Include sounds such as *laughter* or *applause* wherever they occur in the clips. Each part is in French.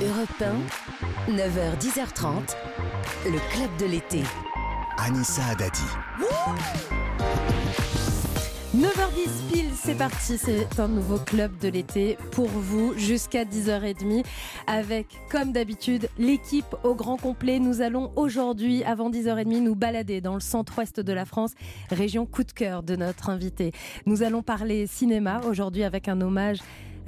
Europe 1, 9h-10h30, le club de l'été. Anissa Adadi. 9h10 pile, c'est parti, c'est un nouveau club de l'été pour vous jusqu'à 10h30 avec, comme d'habitude, l'équipe au grand complet. Nous allons aujourd'hui, avant 10h30, nous balader dans le centre-ouest de la France, région coup de cœur de notre invité. Nous allons parler cinéma aujourd'hui avec un hommage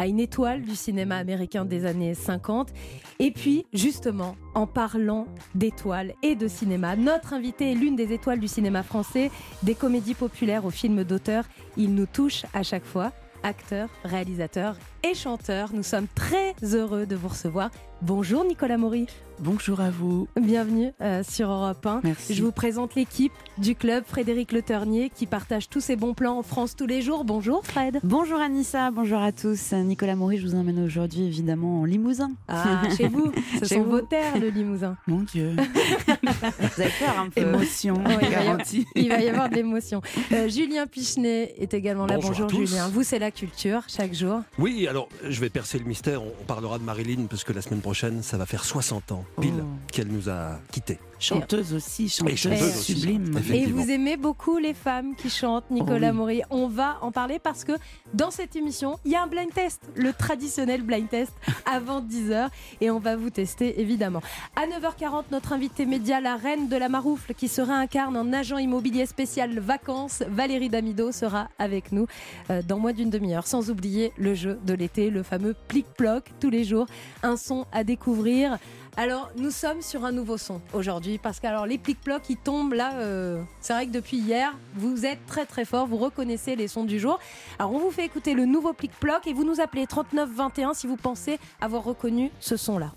à une étoile du cinéma américain des années 50. Et puis, justement, en parlant d'étoiles et de cinéma, notre invité est l'une des étoiles du cinéma français, des comédies populaires aux films d'auteur. Il nous touche à chaque fois. Acteur, réalisateur et chanteur, nous sommes très heureux de vous recevoir. Bonjour Nicolas Maury. Bonjour à vous. Bienvenue euh, sur Europe 1. Merci. Je vous présente l'équipe du club Frédéric Le Ternier qui partage tous ses bons plans en France tous les jours. Bonjour Fred. Bonjour Anissa, bonjour à tous. Nicolas Maury, je vous emmène aujourd'hui évidemment en Limousin. Ah, chez vous, *laughs* ce Chez sont vous. vos terres le Limousin. *laughs* Mon Dieu. vous avez peur un peu. Émotion, il, va y avoir, garantie. il va y avoir de l'émotion. Euh, Julien Pichenet est également là. Bonjour à tous. Julien. Vous, c'est la culture chaque jour. Oui, alors je vais percer le mystère. On on parlera de Marilyn parce que la semaine prochaine, ça va faire 60 ans pile Oh. qu'elle nous a quittés. Chanteuse aussi, chanteuse, chanteuse aussi. sublime. Et vous aimez beaucoup les femmes qui chantent, Nicolas Oh oui. Maury. On va en parler parce que dans cette émission, il y a un blind test, le traditionnel blind test *laughs* avant 10h. Et on va vous tester évidemment. À 9h40, notre invité média, la reine de la maroufle, qui se réincarne en agent immobilier spécial vacances, Valérie Damido, sera avec nous euh, dans moins d'une demi-heure. Sans oublier le jeu de l'été, le fameux plic-ploc, tous les jours. Un son à découvrir. Alors, nous sommes sur un nouveau son aujourd'hui parce que alors les plic-plocs ils tombent là. euh, c'est vrai que depuis hier, vous êtes très très fort, vous reconnaissez les sons du jour. Alors, on vous fait écouter le nouveau plic-ploc et vous nous appelez 3921 si vous pensez avoir reconnu ce son-là.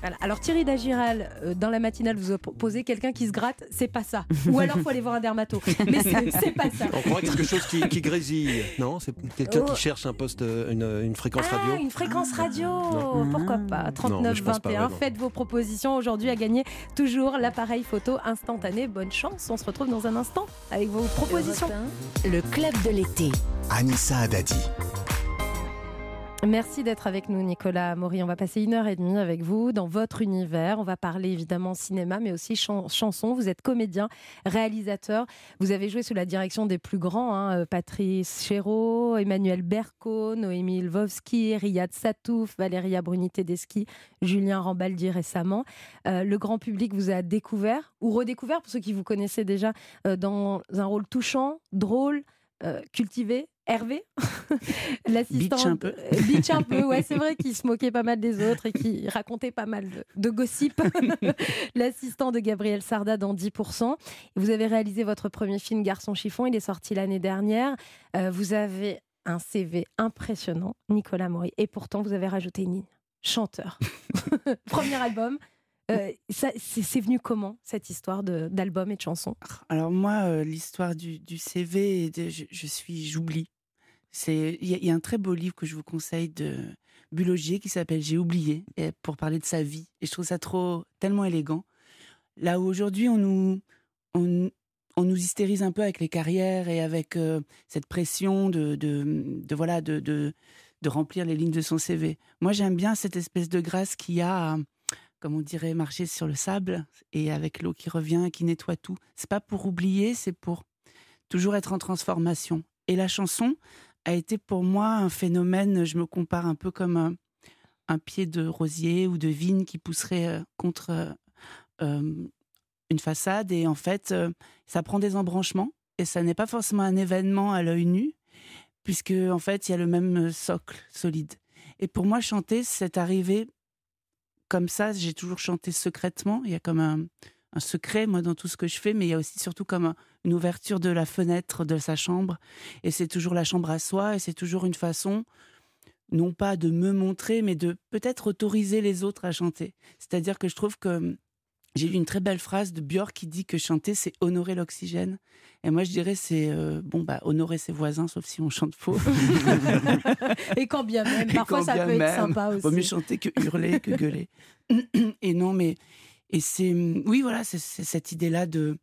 Voilà. Alors Thierry Dagiral, euh, dans la matinale, vous a proposé quelqu'un qui se gratte, c'est pas ça. Ou alors faut aller voir un dermato. Mais c'est pas ça. On croit quelque chose qui, qui grésille, non C'est quelqu'un Oh. qui cherche un poste, euh, une, une fréquence Ah, radio. une fréquence radio Non. Pourquoi pas Non, 39 mais je pense pas, 21. ouais, non. Faites vos propositions aujourd'hui à gagner toujours l'appareil photo instantané. Bonne chance. On se retrouve dans un instant avec vos propositions. Europe 1, le club de l'été. Anissa Adadi. Merci d'être avec nous, Nicolas Maury. On va passer une heure et demie avec vous dans votre univers. On va parler évidemment cinéma, mais aussi chan- chanson. Vous êtes comédien, réalisateur. Vous avez joué sous la direction des plus grands hein, euh, Patrice Chéreau, Emmanuel Berco, Noémie Lvovsky, Riyad Satouf, Valéria Bruni-Tedeschi, Julien Rambaldi récemment. Euh, le grand public vous a découvert ou redécouvert, pour ceux qui vous connaissaient déjà, euh, dans un rôle touchant, drôle, cultivé. Hervé, *laughs* l'assistant. Bitch un peu. Bitch un peu, ouais, c'est vrai *laughs* qu'il se moquait pas mal des autres et qui racontait pas mal de, de gossip. *laughs* L'assistant de Gabriel Sarda dans 10%. Vous avez réalisé votre premier film Garçon chiffon, il est sorti l'année dernière. Euh, vous avez un CV impressionnant, Nicolas Maury, et pourtant vous avez rajouté une ligne. Chanteur. premier album. Euh, c'est venu comment cette histoire d'album et de chansons Alors moi, euh, l'histoire du, du CV, de- je, je suis, j'oublie. C'est, il y, a- un très beau livre que je vous conseille de Bulogier qui s'appelle J'ai oublié et pour parler de sa vie. Et je trouve ça trop, tellement élégant. Là où aujourd'hui on nous, on, on nous hystérise un peu avec les carrières et avec euh, cette pression de, de, de voilà, de, de, remplir les lignes de son CV. Moi, j'aime bien cette espèce de grâce qu'il y a. comme on dirait, marcher sur le sable et avec l'eau qui revient, qui nettoie tout. C'est pas pour oublier, c'est pour toujours être en transformation. Et la chanson a été pour moi un phénomène, je me compare un peu comme un, pied de rosier ou de vigne qui pousserait euh, contre euh, euh, une façade. Et en fait, ça prend des embranchements et ça n'est pas forcément un événement à l'œil nu, puisque en fait, il y a le même socle solide. Et pour moi, chanter, c'est arrivé comme ça. J'ai toujours chanté secrètement. Il y a comme un, un secret, moi, dans tout ce que je fais, mais il y a aussi surtout comme un- une ouverture de la fenêtre de sa chambre. Et c'est toujours la chambre à soi, et c'est toujours une façon, non pas de me montrer, mais de peut-être autoriser les autres à chanter. C'est-à-dire que je trouve que j'ai lu une très belle phrase de Björk qui dit que chanter, c'est honorer l'oxygène. Et moi, je dirais, c'est euh, bon, bah, honorer ses voisins, sauf si on chante faux. *laughs* Et quand bien même, parfois ça peut être sympa aussi. Vaut mieux chanter que hurler, que gueuler. *coughs* Et non, mais et c'est oui, voilà, c'est c'est cette idée-là de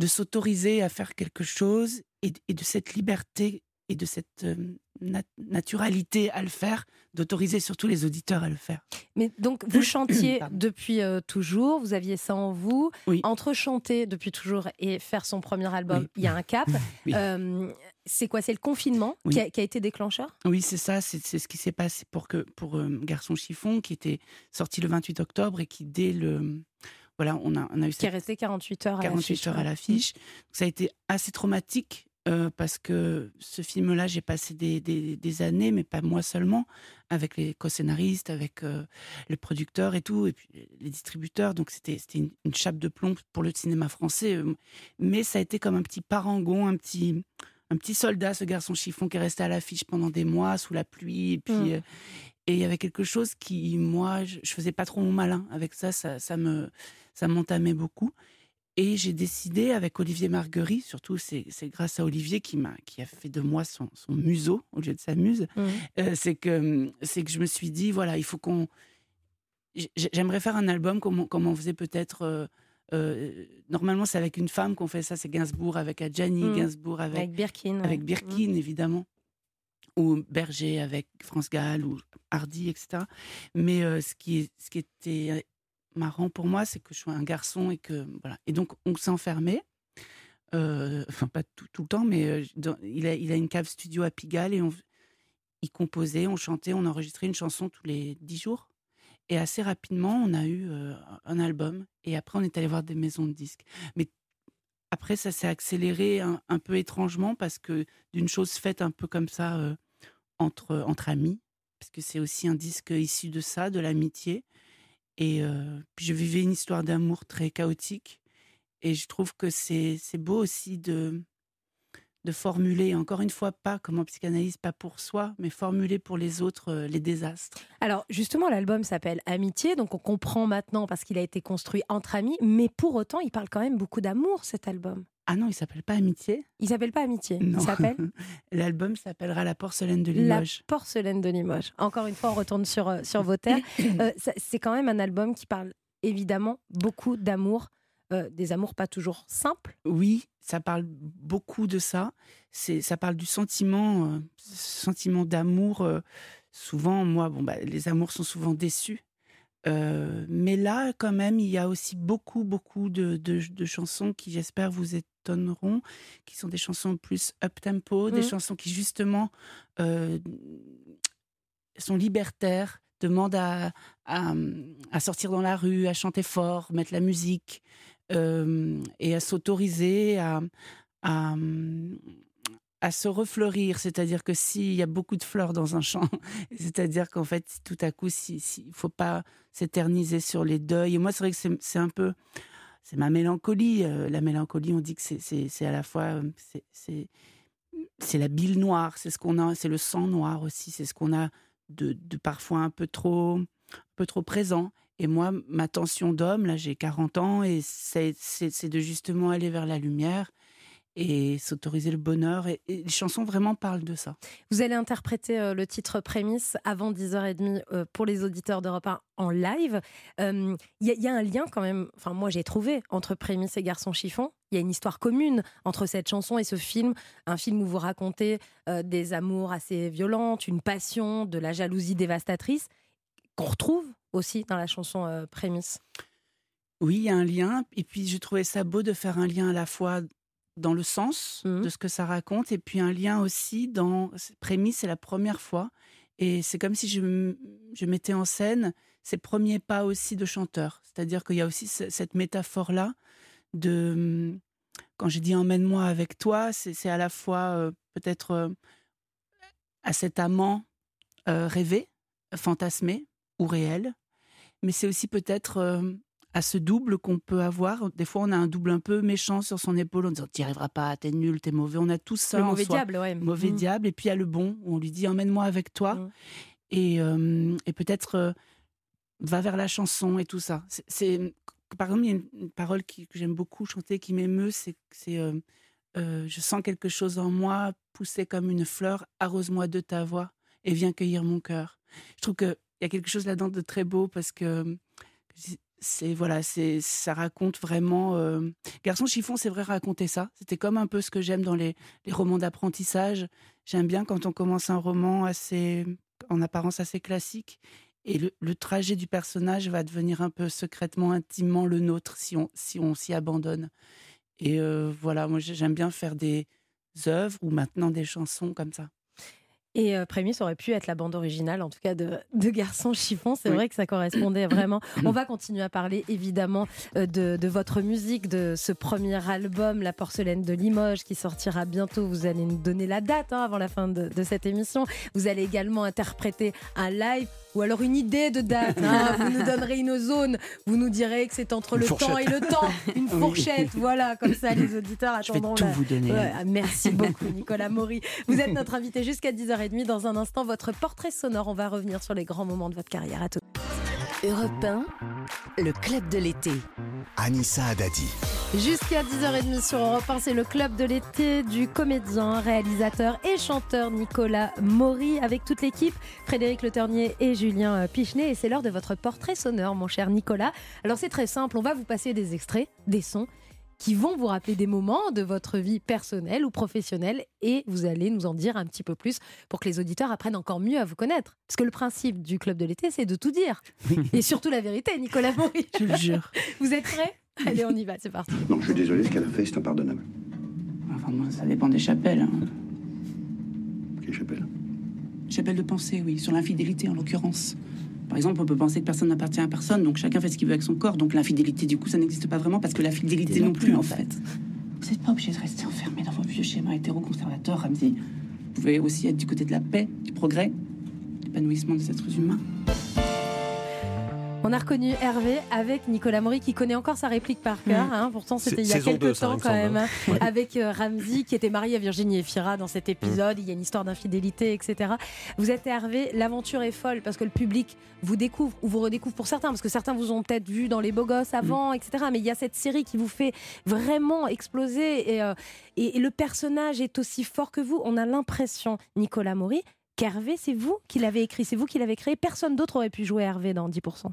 de s'autoriser à faire quelque chose et, et de cette liberté et de cette euh, nat- naturalité à le faire, d'autoriser surtout les auditeurs à le faire. Mais donc, vous *clears throat* chantiez depuis euh, toujours, vous aviez ça en vous. Oui. Entre chanter depuis toujours et faire son premier album, Oui. il y a un cap. *laughs* Oui. Euh, c'est quoi? C'est le confinement qui, a, qui a été déclencheur? Oui, c'est ça, c'est ce qui s'est passé pour, que, pour euh, Garçon Chiffon, qui était sorti le 28 octobre et qui, dès le. Voilà, on a, on a eu Qui est resté 48 heures à 48 l'affiche, heures à l'affiche. Ça a été assez traumatique euh, parce que ce film-là, j'ai passé des, des- des années, mais pas moi seulement, avec les co-scénaristes, avec euh, le producteur et tout, et puis les distributeurs. Donc c'était c'était une, une chape de plomb pour le cinéma français. Mais ça a été comme un petit parangon, un petit, un petit soldat, ce garçon chiffon qui est resté à l'affiche pendant des mois sous la pluie. Et puis. Mm. euh, et il y avait quelque chose qui, moi, je, je faisais pas trop mon malin avec ça, ça, ça me, ça m'entamait beaucoup. Et j'ai décidé avec Olivier Marguerite, surtout c'est grâce à Olivier qui m'a qui a fait de moi son, son museau au lieu de sa muse, Mhm. euh, c'est que c'est que je me suis dit voilà il faut qu'on j'ai- j'aimerais faire un album comme on, comme on faisait peut-être euh, euh, normalement c'est avec une femme qu'on fait ça c'est Gainsbourg avec Adjani Mhm. Gainsbourg avec Avec Birkin. ouais. avec Birkin, évidemment, ou Berger avec France Gall, ou Hardy, etc. Mais ce, qui ce qui était marrant pour moi, c'est que je suis un garçon et que. Voilà. Et donc, on s'enfermait. Euh, enfin, pas tout, tout le temps, mais euh, il, a, il a une cave studio à Pigalle et on, il composait, on chantait, on enregistrait une chanson tous les dix jours. Et assez rapidement, on a eu euh, un album. Et après, on est allé voir des maisons de disques. Mais après, ça s'est accéléré un, peu étrangement parce que d'une chose faite un peu comme ça entre, entre amis, parce que c'est aussi un disque issu de ça, de l'amitié. Et euh, je vivais une histoire d'amour très chaotique. Et je trouve que c'est c'est beau aussi de, de formuler, encore une fois, pas comme en psychanalyse, pas pour soi, mais formuler pour les autres euh, les désastres. Alors justement, l'album s'appelle Amitié, donc on comprend maintenant parce qu'il a été construit entre amis, mais pour autant, il parle quand même beaucoup d'amour, cet album. Ah non, il s'appelle pas Amitié? Il s'appelle pas Amitié, Non. il s'appelle *laughs* L'album s'appellera La porcelaine de La Limoges. porcelaine de Limoges. Encore une fois, on retourne sur, euh, sur vos terres. *laughs* Euh, c'est quand même un album qui parle évidemment beaucoup d'amour, euh, des amours pas toujours simples. Oui, ça parle beaucoup de ça. C'est, ça parle du sentiment, euh, sentiment d'amour. souvent, moi, bon, bah, les amours sont souvent déçus. Euh, mais là, quand même, il y a aussi beaucoup, beaucoup de, de- de chansons qui, j'espère, vous étonneront, qui sont des chansons plus up-tempo, des Mhm. chansons qui, justement, euh, sont libertaires, demandent à, à, à sortir dans la rue, à chanter fort, mettre la musique euh, et à s'autoriser à, à, à se refleurir. C'est-à-dire que s'il y a beaucoup de fleurs dans un champ, *laughs* c'est-à-dire qu'en fait, tout à coup, il si, ne faut pas s'éterniser sur les deuils. Et moi, c'est vrai que c'est- un peu. C'est ma mélancolie. Euh, la mélancolie, on dit que c'est- à la fois. euh, c'est- la bile noire, c'est ce qu'on a, c'est le sang noir aussi, c'est ce qu'on a de, de parfois un peu trop, un peu trop présent. Et moi, ma tension d'homme, là, j'ai 40 ans, et c'est de justement aller vers la lumière et s'autoriser le bonheur. Et, et les chansons vraiment parlent de ça. Vous allez interpréter euh, le titre Prémisse avant 10h30 euh, pour les auditeurs d'Europe 1 en live. Euh, Il y, a- il y a un lien quand même, enfin moi j'ai trouvé, entre Prémisse et Garçon Chiffon. Il y a une histoire commune entre cette chanson et ce film. Un film où vous racontez euh, des amours assez violentes, une passion, de la jalousie dévastatrice, qu'on retrouve aussi dans la chanson euh, Prémisse. Oui, il y a un lien. Et puis, je trouvais ça beau de faire un lien à la fois dans le sens de ce que ça raconte, et puis un lien aussi dans. Prémisse, c'est la première fois. Et c'est comme si je, je mettais en scène ses premiers pas aussi de chanteur. C'est-à-dire qu'il y a aussi ce- cette métaphore-là de. hum, Quand j'ai dit emmène-moi avec toi, c'est c'est à la fois euh, peut-être euh, à cet amant euh, rêvé, fantasmé ou réel, mais c'est aussi peut-être à ce double qu'on peut avoir. Des fois, on a un double un peu méchant sur son épaule en disant T'y arriveras pas, t'es nul, t'es mauvais. On a tout ça. le en mauvais soi. diable, ouais. Mauvais Mm. diable. Et puis il y a le bon, où on lui dit Emmène-moi avec toi. Mm. Et, euh, et peut-être euh, va vers la chanson et tout ça. C'est-. Par exemple, il y a une, une parole qui- que j'aime beaucoup chanter, qui m'émeut c'est c'est, euh, Je sens quelque chose en moi pousser comme une fleur, arrose-moi de ta voix et viens cueillir mon cœur. Je trouve qu'il y a quelque chose là-dedans de très beau parce que c'est voilà, c'est ça raconte vraiment. euh, Garçon chiffon, c'est vrai raconter ça. C'était comme un peu ce que j'aime dans les, les romans d'apprentissage. J'aime bien quand on commence un roman assez, en apparence assez classique, et le, le trajet du personnage va devenir un peu secrètement, intimement le nôtre si on si on s'y abandonne. Et euh, voilà, moi j'ai- j'aime bien faire des œuvres ou maintenant des chansons comme ça. Et euh, Prémis aurait pu être la bande originale, en tout cas de, de Garçon Chiffon. C'est Oui. vrai que ça correspondait vraiment. *coughs* On va continuer à parler évidemment euh, de, de votre musique, de ce premier album, La Porcelaine de Limoges, qui sortira bientôt. Vous allez nous donner la date hein, avant la fin de, de cette émission. Vous allez également interpréter un live ou alors une idée de date. hein. *laughs* Vous nous donnerez une zone. Vous nous direz que c'est entre Une le fourchette. temps et le temps. *laughs* Une Oui. fourchette. Voilà, comme ça les auditeurs Je vais attendront tout la- vous donner. Ouais, merci beaucoup, Nicolas Maury. Vous êtes notre invité jusqu'à 10h30. Dans un instant, votre portrait sonore. On va revenir sur les grands moments de votre carrière. À tout. Europe 1, le club de l'été. Anissa Haddadi. Jusqu'à 10h30 sur Europe 1, c'est le club de l'été du comédien, réalisateur et chanteur Nicolas Maury avec toute l'équipe, Frédéric Le Ternier et Julien euh, Pichenet. Et c'est l'heure de votre portrait sonore, mon cher Nicolas. Alors c'est très simple, on va vous passer des extraits, des sons qui vont vous rappeler des moments de votre vie personnelle ou professionnelle et vous allez nous en dire un petit peu plus pour que les auditeurs apprennent encore mieux à vous connaître. Parce que le principe du club de l'été, c'est de tout dire. *laughs* Et surtout la vérité, Nicolas Maury. Je le jure. Vous êtes prêts? Allez, on y va, c'est parti. Non, je suis désolé, ce qu'elle a fait, c'est impardonnable. Enfin, moi, ça dépend des chapelles. hein. Quelle chapelle? Chapelle de pensée, oui, sur l'infidélité en l'occurrence. Par exemple, on peut penser que personne n'appartient à personne, donc chacun fait ce qu'il veut avec son corps. Donc l'infidélité, du coup, ça n'existe pas vraiment parce que la fidélité non plus, en fait. Vous n'êtes pas obligé de rester enfermé dans vos vieux schémas hétéro-conservateurs, Ramsey. Vous pouvez aussi être du côté de la paix, du progrès, de l'épanouissement des êtres humains. On a reconnu Hervé avec Nicolas Maury qui connaît encore sa réplique par cœur. hein. Pourtant, c'était il y a quelques deux, temps quand même. hein. hein. Avec euh, Ramsey qui était marié à Virginie Efira dans cet épisode. Il y a une histoire d'infidélité, etc. Vous êtes Hervé, l'aventure est folle parce que le public vous découvre ou vous redécouvre pour certains, parce que certains vous ont peut-être vu dans Les Beaux Gosses avant, etc. Mais il y a cette série qui vous fait vraiment exploser et, euh, et- et le personnage est aussi fort que vous. On a l'impression, Nicolas Maury, qu'Hervé, c'est vous qui l'avez écrit, c'est vous qui l'avez créé. Personne d'autre aurait pu jouer Hervé dans 10%.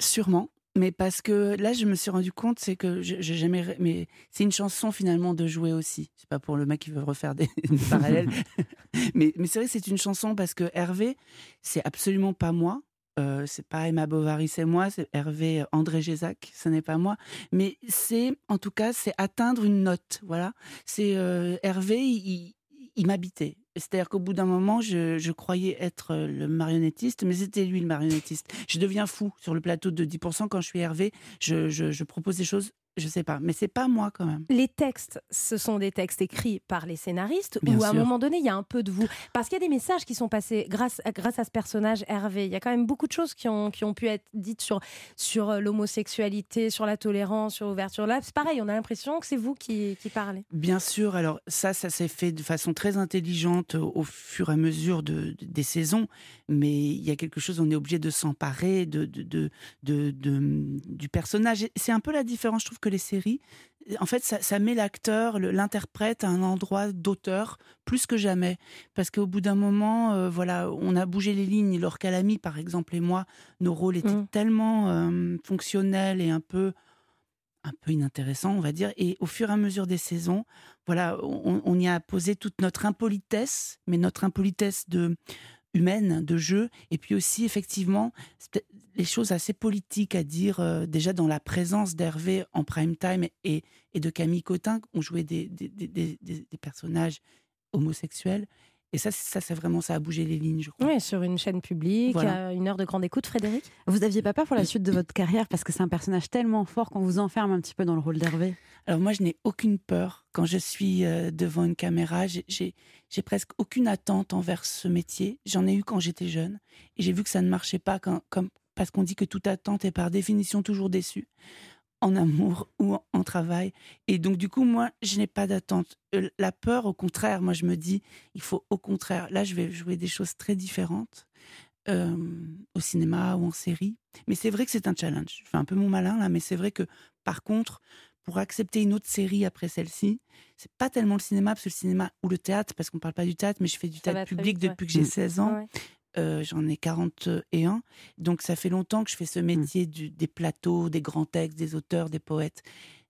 Sûrement. Mais parce que là, je me suis rendu compte, c'est que j'ai jamais. Mais c'est une chanson finalement de jouer aussi. C'est pas pour le mec qui veut refaire des, *laughs* parallèles. *laughs* mais mais c'est vrai, c'est une chanson parce que Hervé, c'est absolument pas moi. Euh, c'est pas Emma Bovary, c'est moi. C'est Hervé André Gézac, ce n'est pas moi. Mais c'est, en tout cas, c'est atteindre une note. Voilà. C'est euh, Hervé, il, il m'habitait. C'est-à-dire qu'au bout d'un moment, je, je croyais être euh, le marionnettiste, mais c'était lui le marionnettiste. Je deviens fou sur le plateau de 10% quand je suis Hervé. Je, je, je propose des choses, je sais pas, mais c'est pas moi quand même. Les textes, ce sont des textes écrits par les scénaristes Bien ou à un moment donné, il y a un peu de vous Parce qu'il y a des messages qui sont passés grâce, grâce à ce personnage Hervé. Il y a quand même beaucoup de choses qui ont, qui ont pu être dites sur, sur euh, l'homosexualité, sur la tolérance, sur l'ouverture. Là, c'est pareil, on a l'impression que c'est vous qui, qui parlez. Bien sûr, alors ça, ça s'est fait de façon très intelligente au, au fur et à mesure de, de- des saisons, mais il y a quelque chose, on est obligé de s'emparer de, de, de, de- du personnage. C'est un peu la différence, je trouve, que les séries. En fait, ça, ça met l'acteur, l'interprète à un endroit d'auteur plus que jamais. Parce qu'au bout d'un moment, euh, voilà, on a bougé les lignes. Laure Calamy, par exemple, et moi, nos rôles étaient Mm. tellement euh, fonctionnels et un peu un peu inintéressant, on va dire. Et au fur et à mesure des saisons, voilà, on, on y a posé toute notre impolitesse, mais notre impolitesse de humaine, de jeu, et puis aussi effectivement les choses assez politiques à dire euh, déjà dans la présence d'Hervé en prime time et, et de Camille Cotin, on jouait des, des, des- des- des- des personnages homosexuels. Et ça, c'est- ça, c'est vraiment ça a bougé les lignes, je crois. Oui, sur une chaîne publique, Voilà. à une heure de grande écoute, Frédéric? Vous aviez pas peur pour la suite de votre carrière? Parce que c'est un personnage tellement fort qu'on vous enferme un petit peu dans le rôle d'Hervé Alors moi, je n'ai aucune peur quand je suis euh, devant une caméra. J'ai- presque aucune attente envers ce métier. J'en ai eu quand j'étais jeune et j'ai vu que ça ne marchait pas comme, parce qu'on dit que toute attente est par définition toujours déçue en *laughs* amour ou en, en travail. Et donc du coup, moi, je n'ai pas d'attente. Euh, La peur, au contraire, moi, je me dis, il faut au contraire. Là, je vais jouer des choses très différentes. euh, au cinéma ou en série. Mais c'est vrai que c'est un challenge. Je fais un peu mon malin là, mais c'est vrai que par contre, pour accepter une autre série après celle-ci, c'est pas tellement le cinéma, parce que le cinéma ou le théâtre, parce qu'on parle pas du théâtre, mais je fais du Ça théâtre public vite, ouais. depuis que j'ai Mm. 16ans. Ouais. Euh, J'en ai 41. Donc, ça fait longtemps que je fais ce métier du- des plateaux, des grands textes, des auteurs, des poètes.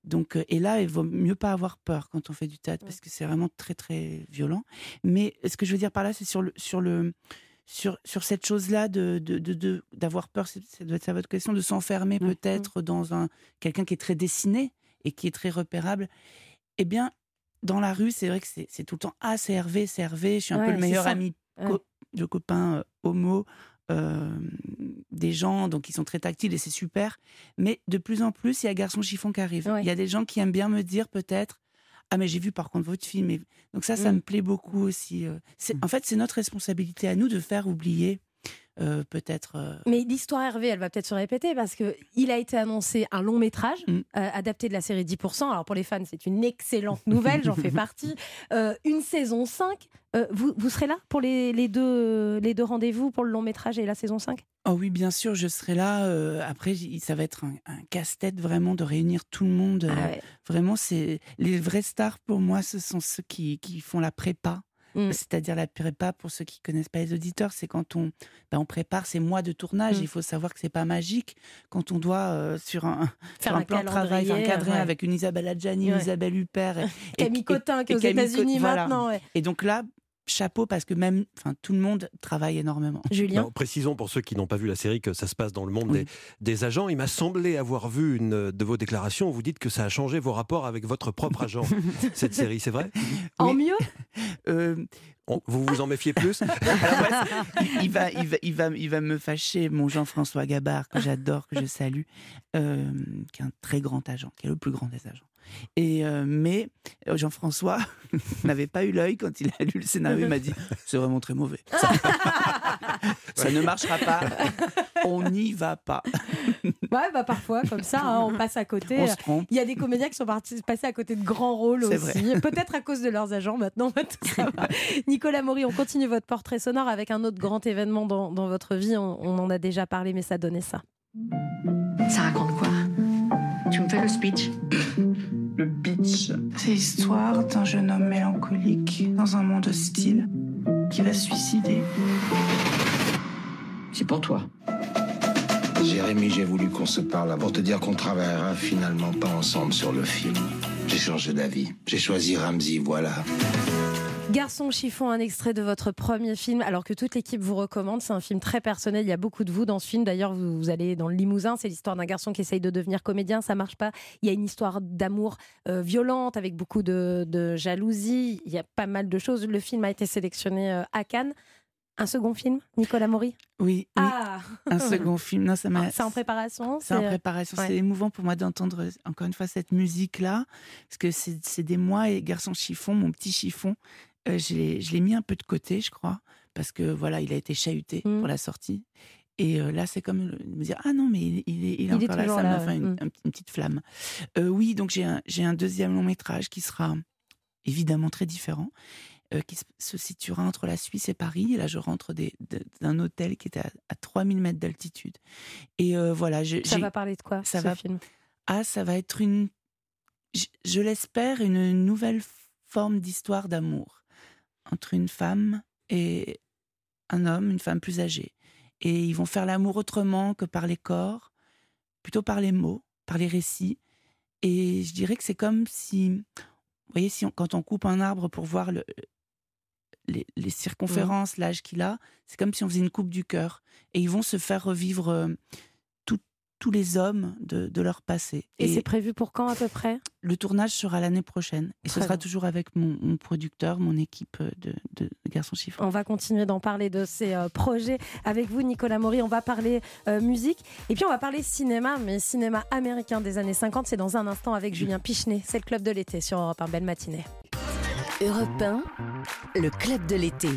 Donc, euh, et là, il vaut mieux pas avoir peur quand on fait du théâtre parce que c'est vraiment très, très violent. Mais ce que je veux dire par là, c'est sur le, sur le, sur, sur cette chose-là de, de, de- de- d'avoir peur, c'est- ça doit être ça votre question, de s'enfermer Mhm. peut-être dans un, quelqu'un qui est très dessiné et qui est très repérable. Eh bien, dans la rue, c'est vrai que c'est, tout le temps Ah, c'est Hervé, c'est Hervé, je suis un Ouais, peu le meilleur ami Ouais. co- de copains euh, homo euh, des gens, donc ils sont très tactiles et c'est super. Mais de plus en plus, il y a Garçon Chiffon qui arrive. Ouais. Il y a des gens qui aiment bien me dire peut-être Ah, mais j'ai vu par contre votre film. Et... Donc ça, ça Mm. me plaît beaucoup aussi. euh. Mm. En fait, c'est notre responsabilité à nous de faire oublier euh, peut-être. euh, Mais l'histoire Hervé, elle va peut-être se répéter parce que il a été annoncé un long métrage Mm. euh, adapté de la série 10%. Alors pour les fans, c'est une excellente *laughs* nouvelle, j'en fais partie. Une saison 5. Euh, vous, vous serez là pour les, les deux, les deux rendez-vous pour le long métrage et la saison 5 Oh oui, bien sûr, je serai là. après, ça va être un, un casse-tête vraiment de réunir tout le monde. Ah ouais. Vraiment, c'est les vrais stars pour moi, ce sont ceux qui, qui font la prépa. Mm. C'est-à-dire la prépa, pour ceux qui connaissent pas les auditeurs, c'est quand on, ben, on prépare ces mois de tournage. Mm. Il faut savoir que c'est pas magique quand on doit euh, sur un, *laughs* sur Faire un, un plan de travail, cadre ouais. avec une Isabelle Adjani, une. Isabelle Huppert. et- *laughs* et- Camille Cotin qui est aux États-Unis voilà. maintenant. ouais. Et donc là, chapeau parce que même, enfin, tout le monde travaille énormément. Julien précisons pour ceux qui n'ont pas vu la série que ça se passe dans le monde Oui. des, des agents. Il m'a semblé avoir vu une de vos déclarations où vous dites que ça a changé vos rapports avec votre propre agent, *laughs* cette série, c'est vrai? En Oui. mieux? Euh, On- Vous vous en méfiez plus? *laughs* Alors, ouais, c'est- il, il va, il, va, il, va, il va me fâcher, mon Jean-François Gabard, que j'adore, que je salue, euh, qui est un très grand agent, qui est le plus grand des agents. Et, euh, mais euh, Jean-François *laughs* n'avait pas eu l'œil quand il a lu le scénario. Il m'a dit *laughs* C'est vraiment très mauvais. Ça, ça *laughs* ne marchera pas. On n'y va pas. Ouais, bah parfois, comme ça, hein, on passe à côté. On se trompe. Il y a des comédiens qui sont partis, passés à côté de grands rôles aussi. Peut-être à cause de leurs agents maintenant. Nicolas Maury, on continue votre portrait sonore avec un autre grand événement dans, dans votre vie. On, on en a déjà parlé, mais ça donnait ça. Ça raconte quoi? Tu me fais le speech? Pour te dire qu'on travaillera finalement pas ensemble sur le film. J'ai changé d'avis. J'ai choisi Ramsey, voilà. Garçon chiffon, un extrait de votre premier film, alors que toute l'équipe vous recommande. C'est un film très personnel. Il y a beaucoup de vous dans ce film. D'ailleurs, vous, vous allez dans le Limousin. C'est l'histoire d'un garçon qui essaye de devenir comédien. Ça marche pas. Il y a une histoire d'amour euh, violente avec beaucoup de, de jalousie. Il y a pas mal de choses. Le film a été sélectionné euh, à Cannes. Un second film, Nicolas Maury Oui, oui, Ah, un second film. Non, ça m'a. c'est en préparation. C'est en c'est- préparation. ouais. C'est émouvant pour moi d'entendre euh, encore une fois cette musique-là, parce que c'est c'est des mois et Garçon Chiffon, mon petit chiffon, euh, je l'ai je l'ai mis un peu de côté, je crois, parce que voilà, il a été chahuté Mm. pour la sortie. Et euh, là, c'est comme me dire ah non mais il, il est, il est Il est encore là, ça m'a fait ouais. une, Mm. un- une petite flamme. Euh, oui, donc j'ai un, j'ai un deuxième long métrage qui sera évidemment très différent. Euh, qui se- situera entre la Suisse et Paris. Et là, je rentre d'un hôtel qui était à, à 3000 mètres d'altitude. Et euh, voilà, je- Ça va parler de quoi ça ce va- film? Ah, ça va être une, je, je l'espère, une nouvelle forme d'histoire d'amour entre une femme et un homme, une femme plus âgée. Et ils vont faire l'amour autrement que par les corps, plutôt par les mots, par les récits. Et je dirais que c'est comme si, vous voyez, si on- quand on coupe un arbre pour voir le, les, les circonférences, l'âge qu'il a, c'est comme si on faisait une coupe du cœur. Et ils vont se faire revivre euh, tout- tous les hommes de, de leur passé. Et, c'est prévu pour quand à peu près? Le tournage sera l'année prochaine. Et ce sera bien. toujours avec mon, mon producteur, mon équipe de, de, de Garçons Chiffres. On va continuer d'en parler de ces euh, projets avec vous, Nicolas Maury. On va parler euh, musique et puis on va parler cinéma, mais cinéma américain des années 50. C'est dans un instant avec Julien Pichenet. C'est le club de l'été sur Europe 1. Belle matinée. Europe 1, le club de l'été.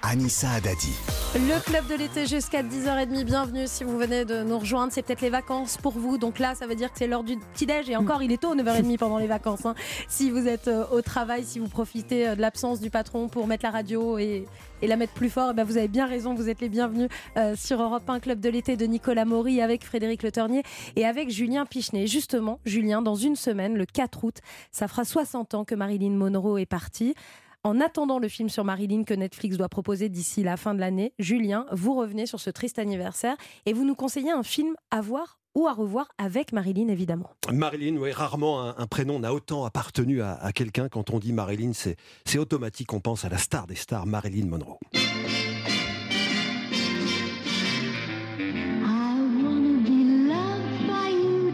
Anissa Adadi. Le club de l'été jusqu'à 10h30. Bienvenue si vous venez de nous rejoindre. C'est peut-être les vacances pour vous. Donc là, ça veut dire que c'est l'heure du petit-déj. Et encore, il est tôt, 9h30 pendant les vacances. hein. Si vous êtes euh, au travail, si vous profitez euh, de l'absence du patron pour mettre la radio et, la mettre plus fort, eh ben, vous avez bien raison. Vous êtes les bienvenus euh, sur Europe 1 Club de l'été de Nicolas Maury avec Frédéric Le Ternier et avec Julien Pichenet. Justement, Julien, dans une semaine, le 4 août, ça fera 60 ans que Marilyn Monroe est partie. En attendant le film sur Marilyn que Netflix doit proposer d'ici la fin de l'année, Julien, vous revenez sur ce triste anniversaire et vous nous conseillez un film à voir ou à revoir avec Marilyn, évidemment. Marilyn, oui, rarement un, un prénom n'a autant appartenu à, à quelqu'un. Quand on dit Marilyn, c'est automatique, on pense à la star des stars, Marilyn Monroe.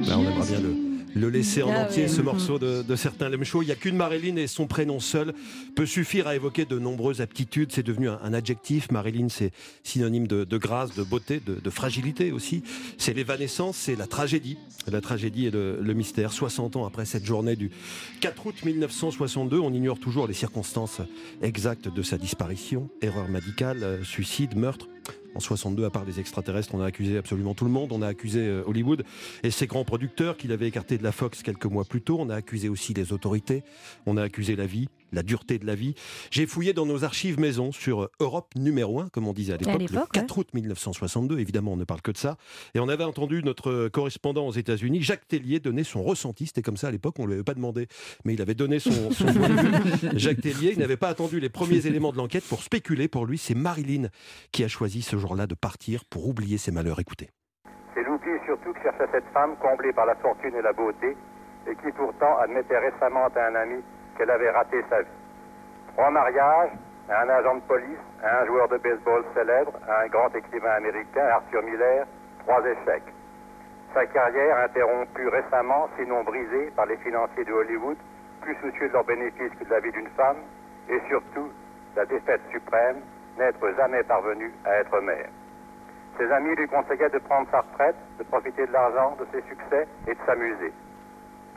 Là, on aimerait bien le, le laisser en Ah entier, ce morceau de, de certains Lem Show. Il n'y a qu'une Marilyn et son prénom seul peut suffire à évoquer de nombreuses aptitudes. C'est devenu un, un adjectif. Marilyn, c'est synonyme de, de grâce, de beauté, de, de fragilité aussi. C'est l'évanescence, c'est la tragédie. La tragédie et le, le mystère. 60 ans après cette journée du 4 août 1962, on ignore toujours les circonstances exactes de sa disparition. Erreur médicale, euh, suicide, meurtre. En 62, à part les extraterrestres, on a accusé absolument tout le monde. On a accusé euh, Hollywood et ses grands producteurs qu'il avait écartés de la Fox quelques mois plus tôt. On a accusé aussi les autorités. On a accusé la vie, la dureté de la vie. J'ai fouillé dans nos archives maison sur Europe numéro 1, comme on disait à l'époque, le l'époque, 4 août 1962. Évidemment, on ne parle que de ça. Et on avait entendu notre correspondant aux États-Unis, Jacques Tellier, donner son ressenti. C'était comme ça à l'époque, on ne lui avait pas demandé, mais il avait donné son, son point de vue. *laughs* Jacques Tellier, il n'avait pas attendu les premiers éléments de l'enquête pour spéculer. Pour lui, c'est Marilyn qui a choisi ce jour-là de partir pour oublier ses malheurs. Écoutez. C'est l'oubli surtout que cherchait cette femme comblée par la fortune et la beauté, et qui pourtant admettait récemment à un ami qu'elle avait raté sa vie. Trois mariages, un agent de police, un joueur de baseball célèbre, un grand écrivain américain, Arthur Miller, trois échecs. Sa carrière interrompue récemment, sinon brisée par les financiers de Hollywood, plus soucieux de leurs bénéfices que de la vie d'une femme, et surtout la défaite suprême, n'être jamais parvenu à être mère. Ses amis lui conseillaient de prendre sa retraite, de profiter de l'argent, de ses succès et de s'amuser.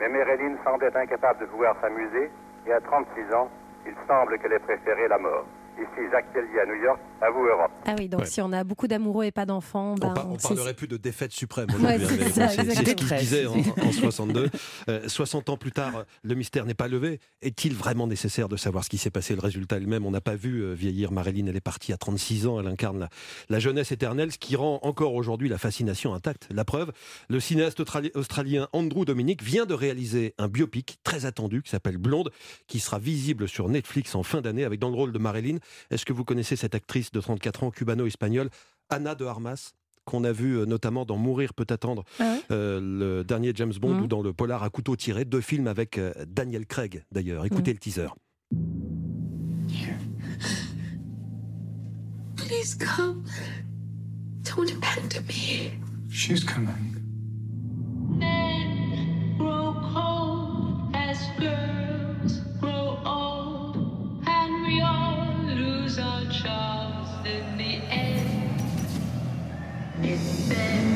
Mais Marilyn semblait incapable de pouvoir s'amuser et à 36 ans, il semble qu'elle ait préféré la mort. Ici Jacques Tellier à New York, à vous Europe. Ah oui, donc Ouais. si on a beaucoup d'amoureux et pas d'enfants, On, ben, par- on c'est- parlerait plus de défaite suprême Ouais, aujourd'hui. c'est hein, c'est- ce qu'il disait en, *laughs* en 62. Euh, 60 ans plus tard, le mystère n'est pas levé. Est-il vraiment nécessaire de savoir ce qui s'est passé Le résultat est le même. On n'a pas vu euh, vieillir Marilyn. Elle est partie à 36 ans. Elle incarne la, la jeunesse éternelle, ce qui rend encore aujourd'hui la fascination intacte. La preuve, le cinéaste australi- australien Andrew Dominic vient de réaliser un biopic très attendu qui s'appelle Blonde, qui sera visible sur Netflix en fin d'année avec dans le rôle de Marilyn. Est-ce que vous connaissez cette actrice de 34 ans, cubano-espagnole, Anna de Armas qu'on a vu euh, notamment dans Mourir peut attendre, Ah ouais euh, le dernier James Bond, Mhm. ou dans le polar à couteau tiré, deux films avec euh, Daniel Craig d'ailleurs. Écoutez le teaser. Please come. Don't abandon me. She's coming. grow cold as been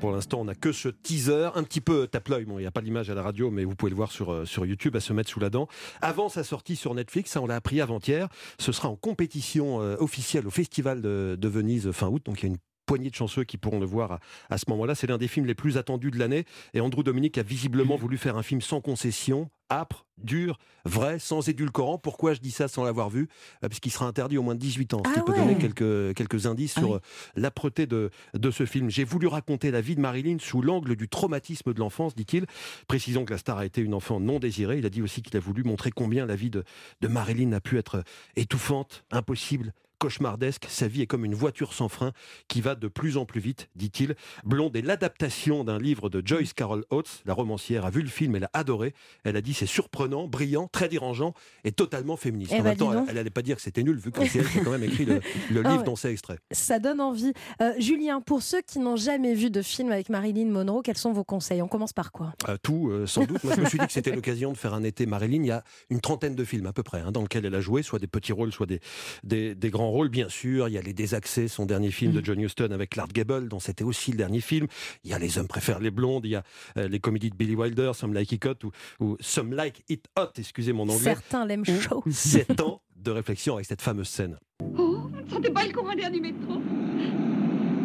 Pour l'instant, on n'a que ce teaser, un petit peu tape-l'œil. Bon, il n'y a pas l'image à la radio, mais vous pouvez le voir sur, euh, sur YouTube à se mettre sous la dent. Avant sa sortie sur Netflix, ça, on l'a appris avant-hier, ce sera en compétition euh, officielle au Festival de, de Venise fin août. Donc il y a une poignée de chanceux qui pourront le voir à, à ce moment-là. C'est l'un des films les plus attendus de l'année. Et Andrew Dominic a visiblement voulu faire un film sans concession, âpre, dur, vrai, sans édulcorant. Pourquoi je dis ça sans l'avoir vu? Euh, Parce qu'il sera interdit au moins de 18 ans. Ce Ah qui peut ouais. donner quelques, quelques indices Ah sur oui. euh, l'âpreté de, de ce film. J'ai voulu raconter la vie de Marilyn sous l'angle du traumatisme de l'enfance, dit-il. Précisons que la star a été une enfant non désirée. Il a dit aussi qu'il a voulu montrer combien la vie de, de Marilyn a pu être étouffante, impossible. Cauchemardesque, sa vie est comme une voiture sans frein qui va de plus en plus vite, dit-il. Blonde est l'adaptation d'un livre de Joyce Carol Oates. La romancière a vu le film, elle a adoré. Elle a dit c'est surprenant, brillant, très dérangeant et totalement féministe. Eh en ben, même temps, elle n'allait pas dire que c'était nul vu que c'est elle qui a quand même écrit le, *laughs* le Ah livre ouais. dont c'est extrait. Ça donne envie. Euh, Julien, pour ceux qui n'ont jamais vu de film avec Marilyn Monroe, quels sont vos conseils? On commence par quoi? Euh, tout, euh, sans doute. Moi, je me suis dit que c'était l'occasion de faire un été Marilyn. Il y a une trentaine de films à peu près hein, dans lesquels elle a joué, soit des petits rôles, soit des, des, des grands rôles. Bien sûr, il y a Les Désaxés, son dernier film de John Huston avec Clark Gable, dont c'était aussi le dernier film. Il y a Les Hommes préfèrent les blondes. Il y a euh, les comédies de Billy Wilder, Some Like It Hot ou, ou Some Like It Hot. Excusez mon anglais. Certains l'aiment chaud. *laughs* Sept ans de réflexion avec cette fameuse scène. Oh, vous ne sentez pas le courant d'air du métro?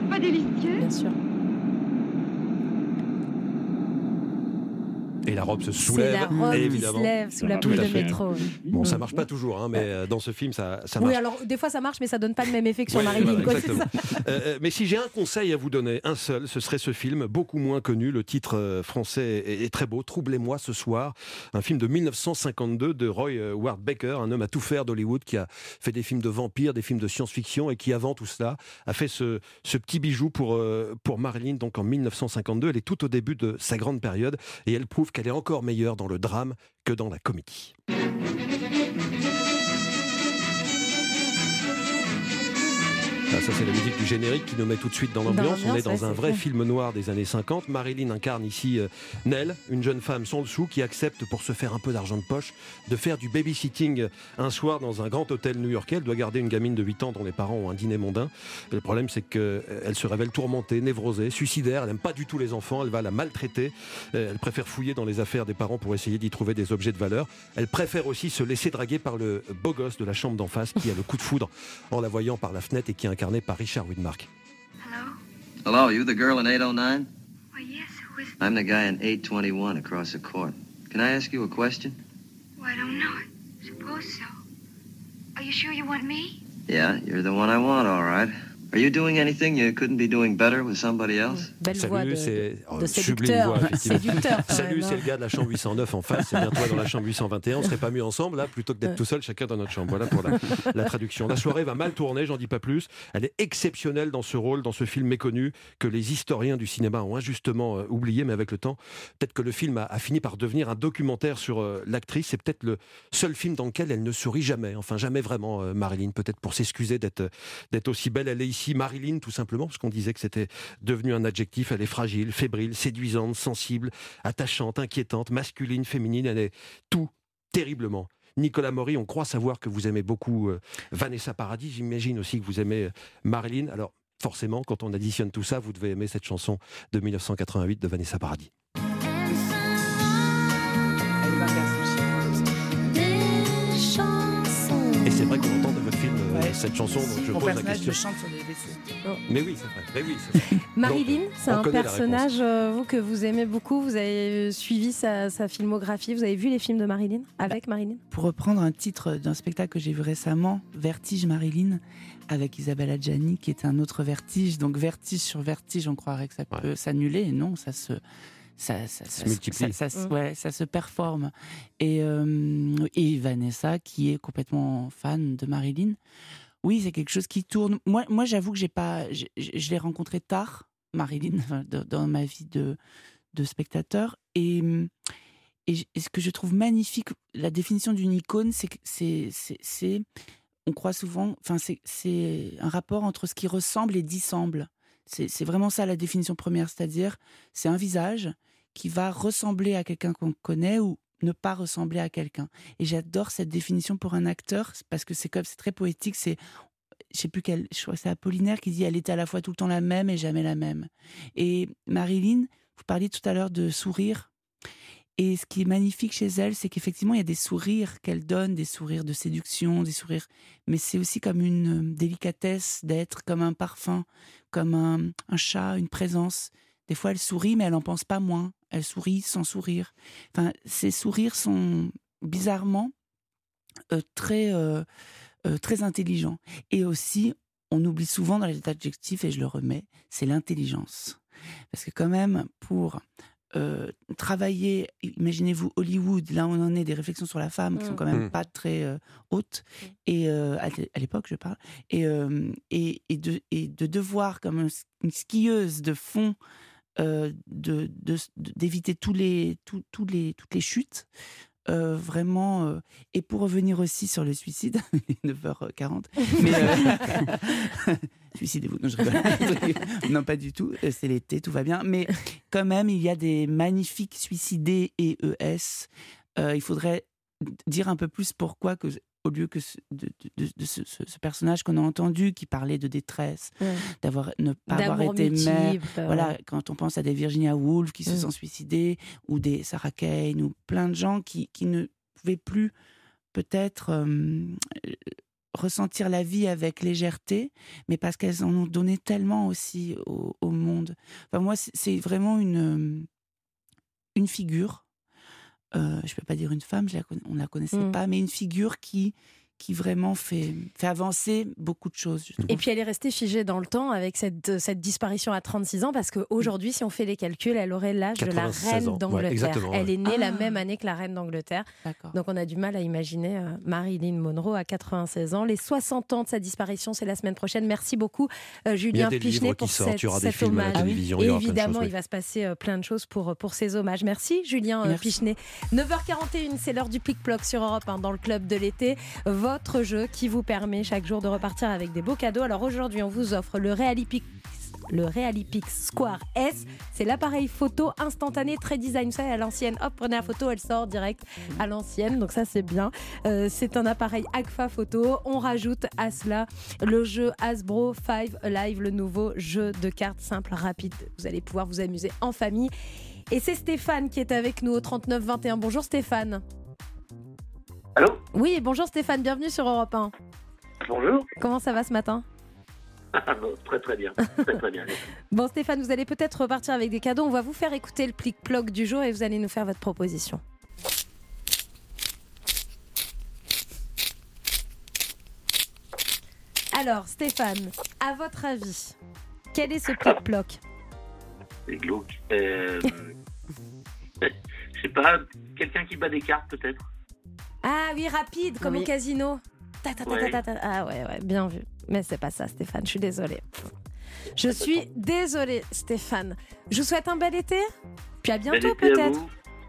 Pas délicieux? Bien sûr. Et la robe se soulève, la robe qui se lève sous la pluie de métro. Bon, ça marche pas toujours, hein, mais euh, dans ce film, ça, ça Oui, marche. alors des fois ça marche, mais ça donne pas le même effet que sur Ouais, Marilyn. voilà. Euh, euh, mais si j'ai un conseil à vous donner, un seul, ce serait ce film, beaucoup moins connu. Le titre français est, très beau. Troublez-moi ce soir. Un film de 1952 de Roy Ward Baker, un homme à tout faire d'Hollywood qui a fait des films de vampires, des films de science-fiction et qui, avant tout cela, a fait ce, ce petit bijou pour, pour Marilyn. Donc en 1952, elle est tout au début de sa grande période et elle prouve qu'elle est encore meilleure dans le drame que dans la comédie. Ah, ça, c'est la musique du générique qui nous met tout de suite dans l'ambiance. On est dans ouais, un vrai clair. film noir des années 50. Marilyn incarne ici euh, Nell, une jeune femme sans le sou qui accepte, pour se faire un peu d'argent de poche, de faire du babysitting un soir dans un grand hôtel new-yorkais. Elle doit garder une gamine de 8 ans dont les parents ont un dîner mondain. Et le problème, c'est qu'elle se révèle tourmentée, névrosée, suicidaire. Elle n'aime pas du tout les enfants. Elle va la maltraiter. Euh, Elle préfère fouiller dans les affaires des parents pour essayer d'y trouver des objets de valeur. Elle préfère aussi se laisser draguer par le beau gosse de la chambre d'en face qui a le coup de foudre en la voyant par la fenêtre et qui est incarné par Richard Widmark. Hello, you the girl in 809? Why, yes, who is... I'm the guy in 821 across the court. Can I ask you a question? Well, I don't know. I suppose so. Are you sure you want me? Yeah, you're the one I want, all right. Are you doing anything you couldn't be doing better with somebody else? Belle voix Salut, de, c'est de oh, sublime *laughs* séducteur. voix, Salut, c'est hein. le gars de la chambre 809 en face, c'est bien toi dans la chambre 821. On serait pas mieux ensemble là, plutôt que d'être Ouais. tout seul chacun dans notre chambre. Voilà pour la, *laughs* la traduction. La soirée va mal tourner, j'en dis pas plus. Elle est exceptionnelle dans ce rôle, dans ce film méconnu que les historiens du cinéma ont injustement euh, oublié, mais avec le temps, peut-être que le film a, a fini par devenir un documentaire sur euh, l'actrice. C'est peut-être le seul film dans lequel elle ne sourit jamais, enfin jamais vraiment, euh, Marilyn. Peut-être pour s'excuser d'être euh, d'être aussi belle. Elle est ici, Marilyn, tout simplement, parce qu'on disait que c'était devenu un adjectif. Elle est fragile, fébrile, séduisante, sensible, attachante, inquiétante, masculine, féminine. Elle est tout terriblement. Nicolas Maury, on croit savoir que vous aimez beaucoup euh, Vanessa Paradis. J'imagine aussi que vous aimez euh, Marilyn. Alors, forcément, quand on additionne tout ça, vous devez aimer cette chanson de 1988 de Vanessa Paradis. Cette chanson, donc je Mon pose la question. le chante sur des WC. Mais oui, c'est vrai. Mais oui. *laughs* Marilyn, c'est un personnage euh, vous que vous aimez beaucoup. Vous avez euh, suivi sa, sa filmographie. Vous avez vu les films de Marilyn avec Marilyn? Pour reprendre un titre d'un spectacle que j'ai vu récemment, Vertige Marilyn, avec Isabelle Adjani, qui est un autre vertige. Donc vertige sur vertige, on croirait que ça Ouais. peut s'annuler. Et non, ça se... Ça, ça, se multiplie. Ça, Mm. ouais, ça se performe. Et, euh, et Vanessa, qui est complètement fan de Marilyn. Oui, c'est quelque chose qui tourne. Moi, moi j'avoue que j'ai pas, je, l'ai rencontré tard, Marilyn, *laughs* dans, ma vie de, de spectateur. Et, et, ce que je trouve magnifique, la définition d'une icône, c'est c'est, c'est, c'est- on croit souvent, enfin, c'est, c'est un rapport entre ce qui ressemble et dissemble. C'est, c'est vraiment ça la définition première, c'est-à-dire c'est un visage qui va ressembler à quelqu'un qu'on connaît ou ne pas ressembler à quelqu'un. Et j'adore cette définition pour un acteur parce que c'est comme c'est très poétique. C'est je sais plus quel, je crois c'est Apollinaire qui dit elle était à la fois tout le temps la même et jamais la même. Et Marilyn, vous parliez tout à l'heure de sourire. Et ce qui est magnifique chez elle, c'est qu'effectivement, il y a des sourires qu'elle donne, des sourires de séduction, des sourires. Mais c'est aussi comme une euh, délicatesse d'être, comme un parfum, comme un, un chat, une présence. Des fois, elle sourit, mais elle n'en pense pas moins. Elle sourit sans sourire. Enfin, ces sourires sont bizarrement euh, très, euh, euh, très intelligents. Et aussi, on oublie souvent dans les adjectifs, et je le remets, c'est l'intelligence. Parce que quand même, pour euh, travailler, imaginez-vous Hollywood, là on en est des réflexions sur la femme qui sont quand même Mm. pas très euh, hautes, et euh, à l'é- à l'époque je parle, et, euh, et, et de, et de devoir comme une skieuse de fond euh, d'éviter tous les, tous, tous les, toutes les chutes. euh, vraiment, euh, et pour revenir aussi sur le suicide, il est 9h40, mais euh, *laughs* suicidez-vous, non, *laughs* non, pas du tout, c'est l'été, tout va bien, mais quand même, il y a des magnifiques suicidés et ES. Euh, il faudrait dire un peu plus pourquoi que au lieu que ce- de, de- de- de ce, ce- ce personnage qu'on a entendu qui parlait de détresse, Ouais. d'avoir ne pas avoir été mère, euh, voilà, quand on pense à des Virginia Woolf qui se Mm. sont suicidées, ou des Sarah Kane, ou plein de gens qui, qui ne pouvaient plus peut-être euh, ressentir la vie avec légèreté, mais parce qu'elles en ont donné tellement aussi au, au monde. Enfin, moi, c'est- c'est vraiment une, euh, une figure euh, je peux pas dire une femme, je la on la connaissait Mm. pas, mais une figure qui qui vraiment fait fait avancer beaucoup de choses. Et puis elle est restée figée dans le temps avec cette, cette disparition à 36 ans parce qu'aujourd'hui, si on fait les calculs, elle aurait l'âge de la 96 reine. Ouais, d'Angleterre. elle ouais. est née la Ah. même année que la reine d'Angleterre. Donc on a du mal à imaginer euh, Marilyn Monroe à 96 ans. Les 60 ans de sa disparition, c'est la semaine prochaine. Merci beaucoup euh, Julien Pichenet pour sortent, cet films à la hommage. il évidemment, choses, oui. il va se passer euh, plein de choses pour, pour ces hommages. Merci Julien euh. Pichenet. 9h41, c'est l'heure du plic-ploc sur Europe 1 dans le club de l'été. Votre jeu qui vous permet chaque jour de repartir avec des beaux cadeaux. Alors aujourd'hui, on vous offre le Realipix. Le Realipix Square S, c'est l'appareil photo instantané très design. Ça, à l'ancienne, hop, prenez la photo, elle sort direct à l'ancienne. Donc ça, c'est bien. Euh, c'est un appareil Agfa Photo. On rajoute à cela le jeu Hasbro 5 Live, le nouveau jeu de cartes simple, rapide. Vous allez pouvoir vous amuser en famille. Et c'est Stéphane qui est avec nous au 39 21. Bonjour Stéphane. Allô Oui, bonjour Stéphane, bienvenue sur Europe 1. Bonjour. Comment ça va ce matin Bon, très très bien. *laughs* Très très bien. Bon Stéphane, vous allez peut-être repartir avec des cadeaux. On va vous faire écouter le plic-ploc du jour et vous allez nous faire votre proposition. Alors Stéphane, à votre avis, quel est ce plic-ploc C'est glauque. Euh... *laughs* Je sais pas, quelqu'un qui bat des cartes peut-être? Ah oui, rapide, comme Oui. au casino. Ta, ta, ta, Ouais. ta, ta, ta. Ah ouais, ouais, bien vu. Mais c'est pas ça, Stéphane, je suis désolée. Je suis désolée, Stéphane. Je vous souhaite un bel été. Puis à bientôt peut-être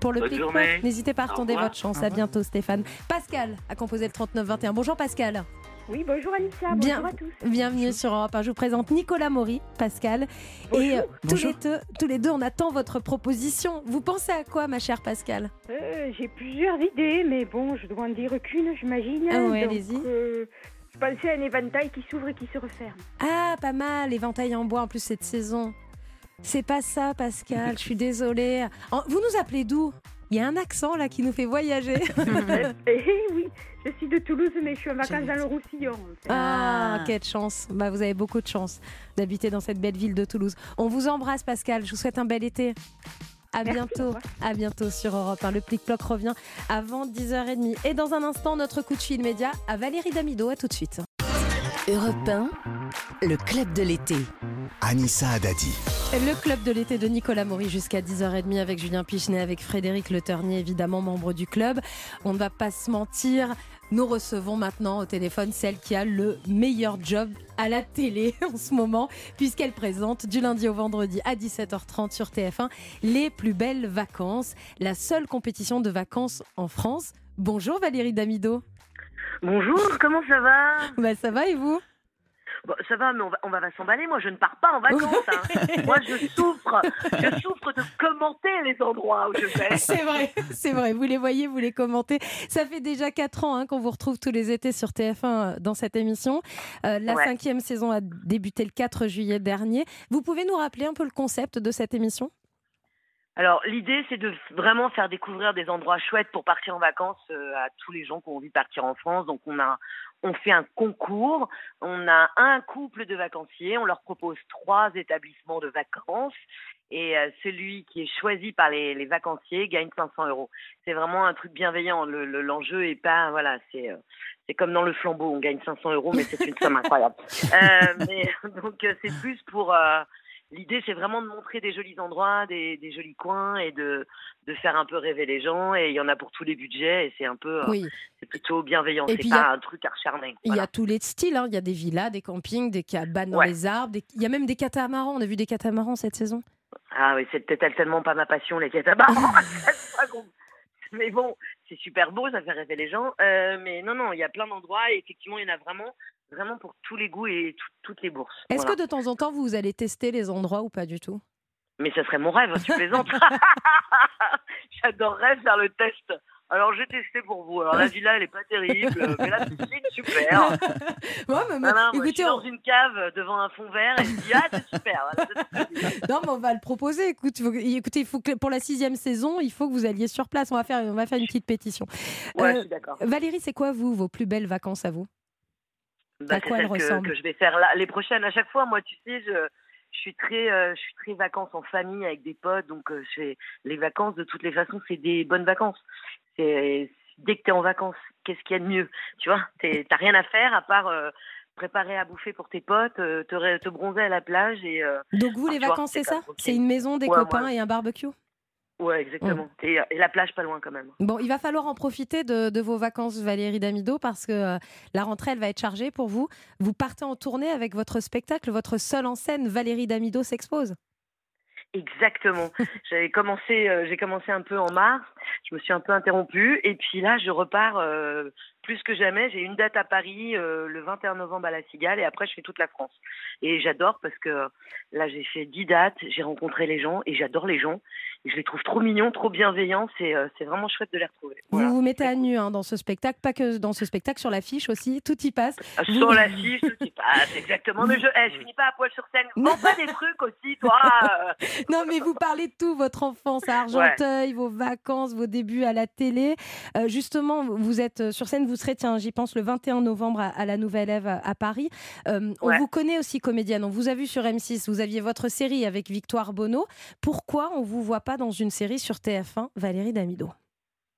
pour le journée. N'hésitez pas à retenter votre chance. À bientôt, Stéphane. Pascal a composé le 3921. Bonjour Pascal. Oui, bonjour Alicia, Bien- bonjour à tous. Bienvenue sur Europe 1. Je vous présente Nicolas Maury, Pascal. Bonjour. Et euh, tous, les deux, tous les deux, on attend votre proposition. Vous pensez à quoi, ma chère Pascal? Euh, J'ai plusieurs idées, mais bon, je dois en dire qu'une, j'imagine. Ah ouais, Donc, allez-y. euh, je pensais à un éventail qui s'ouvre et qui se referme. Ah, pas mal, l'éventail en bois en plus cette saison. C'est pas ça, Pascal, *laughs* je suis désolée. Vous nous appelez d'où? Il y a un accent là qui nous fait voyager. *laughs* Eh oui, je suis de Toulouse, mais je suis en vacances dans le Roussillon. Ah, Ah. quelle chance. Bah, vous avez beaucoup de chance d'habiter dans cette belle ville de Toulouse. On vous embrasse, Pascal. Je vous souhaite un bel été. À Merci, bientôt, à bientôt sur Europe 1. Le plic-ploc revient avant 10h30. Et dans un instant, notre coup de fil média à Valérie Damido. À tout de suite. Europe 1, le club de l'été. Anissa Adadi. Le club de l'été de Nicolas Maury jusqu'à 10h30 avec Julien Pichenet, avec Frédéric Le Ternier, évidemment membre du club. On ne va pas se mentir, nous recevons maintenant au téléphone celle qui a le meilleur job à la télé *laughs* en ce moment, puisqu'elle présente du lundi au vendredi à 17h30 sur TF1 les plus belles vacances, la seule compétition de vacances en France. Bonjour Valérie Damido. Bonjour, comment ça va Bah, ça va et vous? Bon, Ça va, mais on va, on va s'emballer. Moi, je ne pars pas en vacances. hein. *laughs* Moi, je souffre. Je souffre de commenter les endroits où je vais. C'est vrai, c'est vrai. Vous les voyez, vous les commentez. Ça fait déjà 4 ans hein, qu'on vous retrouve tous les étés sur TF1 euh, dans cette émission. Euh, la Ouais. cinquième saison a débuté le 4 juillet dernier. Vous pouvez nous rappeler un peu le concept de cette émission? Alors, l'idée, c'est de vraiment faire découvrir des endroits chouettes pour partir en vacances euh, à tous les gens qui ont envie de partir en France. Donc, on a, on fait un concours. On a un couple de vacanciers. On leur propose trois établissements de vacances. Et euh, celui qui est choisi par les, les vacanciers gagne 500 euros. C'est vraiment un truc bienveillant. Le- le- L'enjeu est pas, voilà, c'est, euh, c'est comme dans le flambeau. On gagne 500 euros, mais c'est une somme incroyable. *laughs* Mais donc, c'est plus pour. L'idée, c'est vraiment de montrer des jolis endroits, des, des jolis coins et de, de faire un peu rêver les gens. Et il y en a pour tous les budgets et c'est un peu, euh, Oui. c'est plutôt bienveillant. Et C'est puis, il y pas a- un truc acharné. Il y a tous les styles. hein. Il y a des villas, des campings, des cabanes dans les arbres. des- Il y a même des catamarans. On a vu des catamarans cette saison. Ah oui, c'est peut-être tellement pas ma passion, les catamarans. *laughs* *laughs* Mais bon, c'est super beau, ça fait rêver les gens. Euh, mais non, non, il y a plein d'endroits et effectivement, il y en a vraiment, vraiment pour tous les goûts et tout- toutes les bourses. Est-ce Voilà. que de temps en temps, vous allez tester les endroits ou pas du tout? Mais ça serait mon rêve, tu plaisantes. *laughs* *laughs* J'adorerais faire le test. Alors j'ai testé pour vous. Alors la villa, elle est pas terrible, mais la piscine, super. *laughs* Ouais, mais- Non, non, moi, je écoutez, suis on- dans une cave devant un fond vert et je dis ah c'est super. Voilà, Non, mais on va le proposer. Écoute, faut- écoutez, il faut que pour la sixième saison, il faut que vous alliez sur place. On va faire, on va faire une petite pétition. Ouais, Euh, je suis d'accord. Valérie, c'est quoi vous vos plus belles vacances à vous? Bah, à c'est quoi celle que, je vais faire là, les prochaines. À chaque fois, moi, tu sais, je, je suis très, euh, je suis très vacances en famille avec des potes, donc euh, je fais- les vacances de toutes les façons, c'est des bonnes vacances. C'est dès que t'es en vacances, qu'est-ce qu'il y a de mieux, tu vois? T'as rien à faire à part euh, préparer à bouffer pour tes potes, euh, te, bronzer à la plage et. Donc vous, les tu vacances, c'est ça. C'est une maison, des Ouais, copains ouais. et un barbecue? Ouais, exactement. Mm. Et, et la plage pas loin quand même. Bon, il va falloir en profiter de, de vos vacances, Valérie Damido, parce que euh, la rentrée, elle va être chargée pour vous. Vous partez en tournée avec votre spectacle, votre seul en scène, Valérie Damido s'expose. Exactement. *laughs* J'avais commencé, euh, j'ai commencé un peu en mars. Je me suis un peu interrompue et puis là, je repars euh, plus que jamais. J'ai une date à Paris euh, le 21 novembre à la Cigale et après, je fais toute la France. Et j'adore parce que là, j'ai fait 10 dates, j'ai rencontré les gens et j'adore les gens. Et je les trouve trop mignons, trop bienveillants. C'est euh, vraiment chouette de les retrouver. Voilà. Vous vous mettez à nu hein, dans ce spectacle, pas que dans ce spectacle, sur l'affiche aussi, tout y passe. Sur l'affiche, tout y passe, exactement. Mais je, eh, je finis pas à poil sur scène. *laughs* Vends pas des trucs aussi, toi. euh. Non, mais vous parlez de tout, votre enfance à Argenteuil, vos vacances, vos débuts à la télé. Euh, justement, vous êtes sur scène, vous serez, tiens, j'y pense, le 21 novembre à, à la Nouvelle Ève à, à Paris. Euh, On Ouais. vous connaît aussi comédienne, on vous a vu sur M6, vous aviez votre série avec Victoire Bonneau. Pourquoi on vous voit pas dans une série sur TF1, Valérie Damido?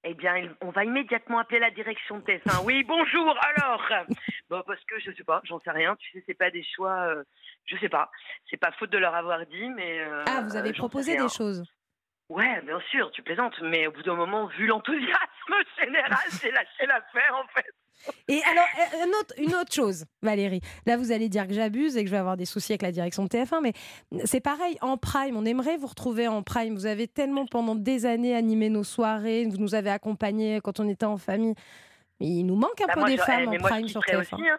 Eh bien, on va immédiatement appeler la direction de TF1. Oui, bonjour, alors *laughs* Bon, parce que je sais pas, j'en sais rien. Tu sais, c'est pas des choix. euh, je sais pas. C'est pas faute de leur avoir dit, mais. euh, Ah, vous avez proposé des choses Ouais, bien sûr, tu plaisantes, mais au bout d'un moment, vu l'enthousiasme *laughs* général, j'ai lâché l'affaire, en fait. Et alors, euh, autre- une autre chose, Valérie. Là, vous allez dire que j'abuse et que je vais avoir des soucis avec la direction de TF1, mais c'est pareil, en prime, on aimerait vous retrouver en prime. Vous avez tellement pendant des années animé nos soirées, vous nous avez accompagnés quand on était en famille. Mais il nous manque un Bah, peu moi, des je- eh, femmes mais en moi, je prime sur kifferais TF1. aussi, hein.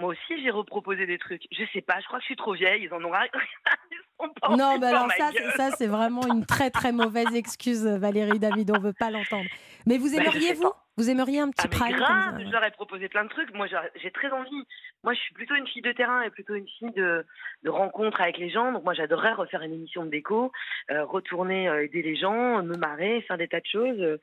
Moi aussi, j'ai reproposé des trucs. Je sais pas, je crois que je suis trop vieille, ils en ont rien. *laughs* Ils sont pas Non, mais alors ça, ça c'est vraiment une très très mauvaise excuse, Valérie David. On veut pas l'entendre. Mais vous Bah, je aimeriez sais vous aimeriez un petit Ah, prime comme grave, ça, ouais. je leur ai proposé plein de trucs. Moi, j'ai très envie. Moi, je suis plutôt une fille de terrain et plutôt une fille de, de rencontre avec les gens. Donc, moi, j'adorerais refaire une émission de déco, euh, retourner euh, aider les gens, me marrer, faire des tas de choses. euh,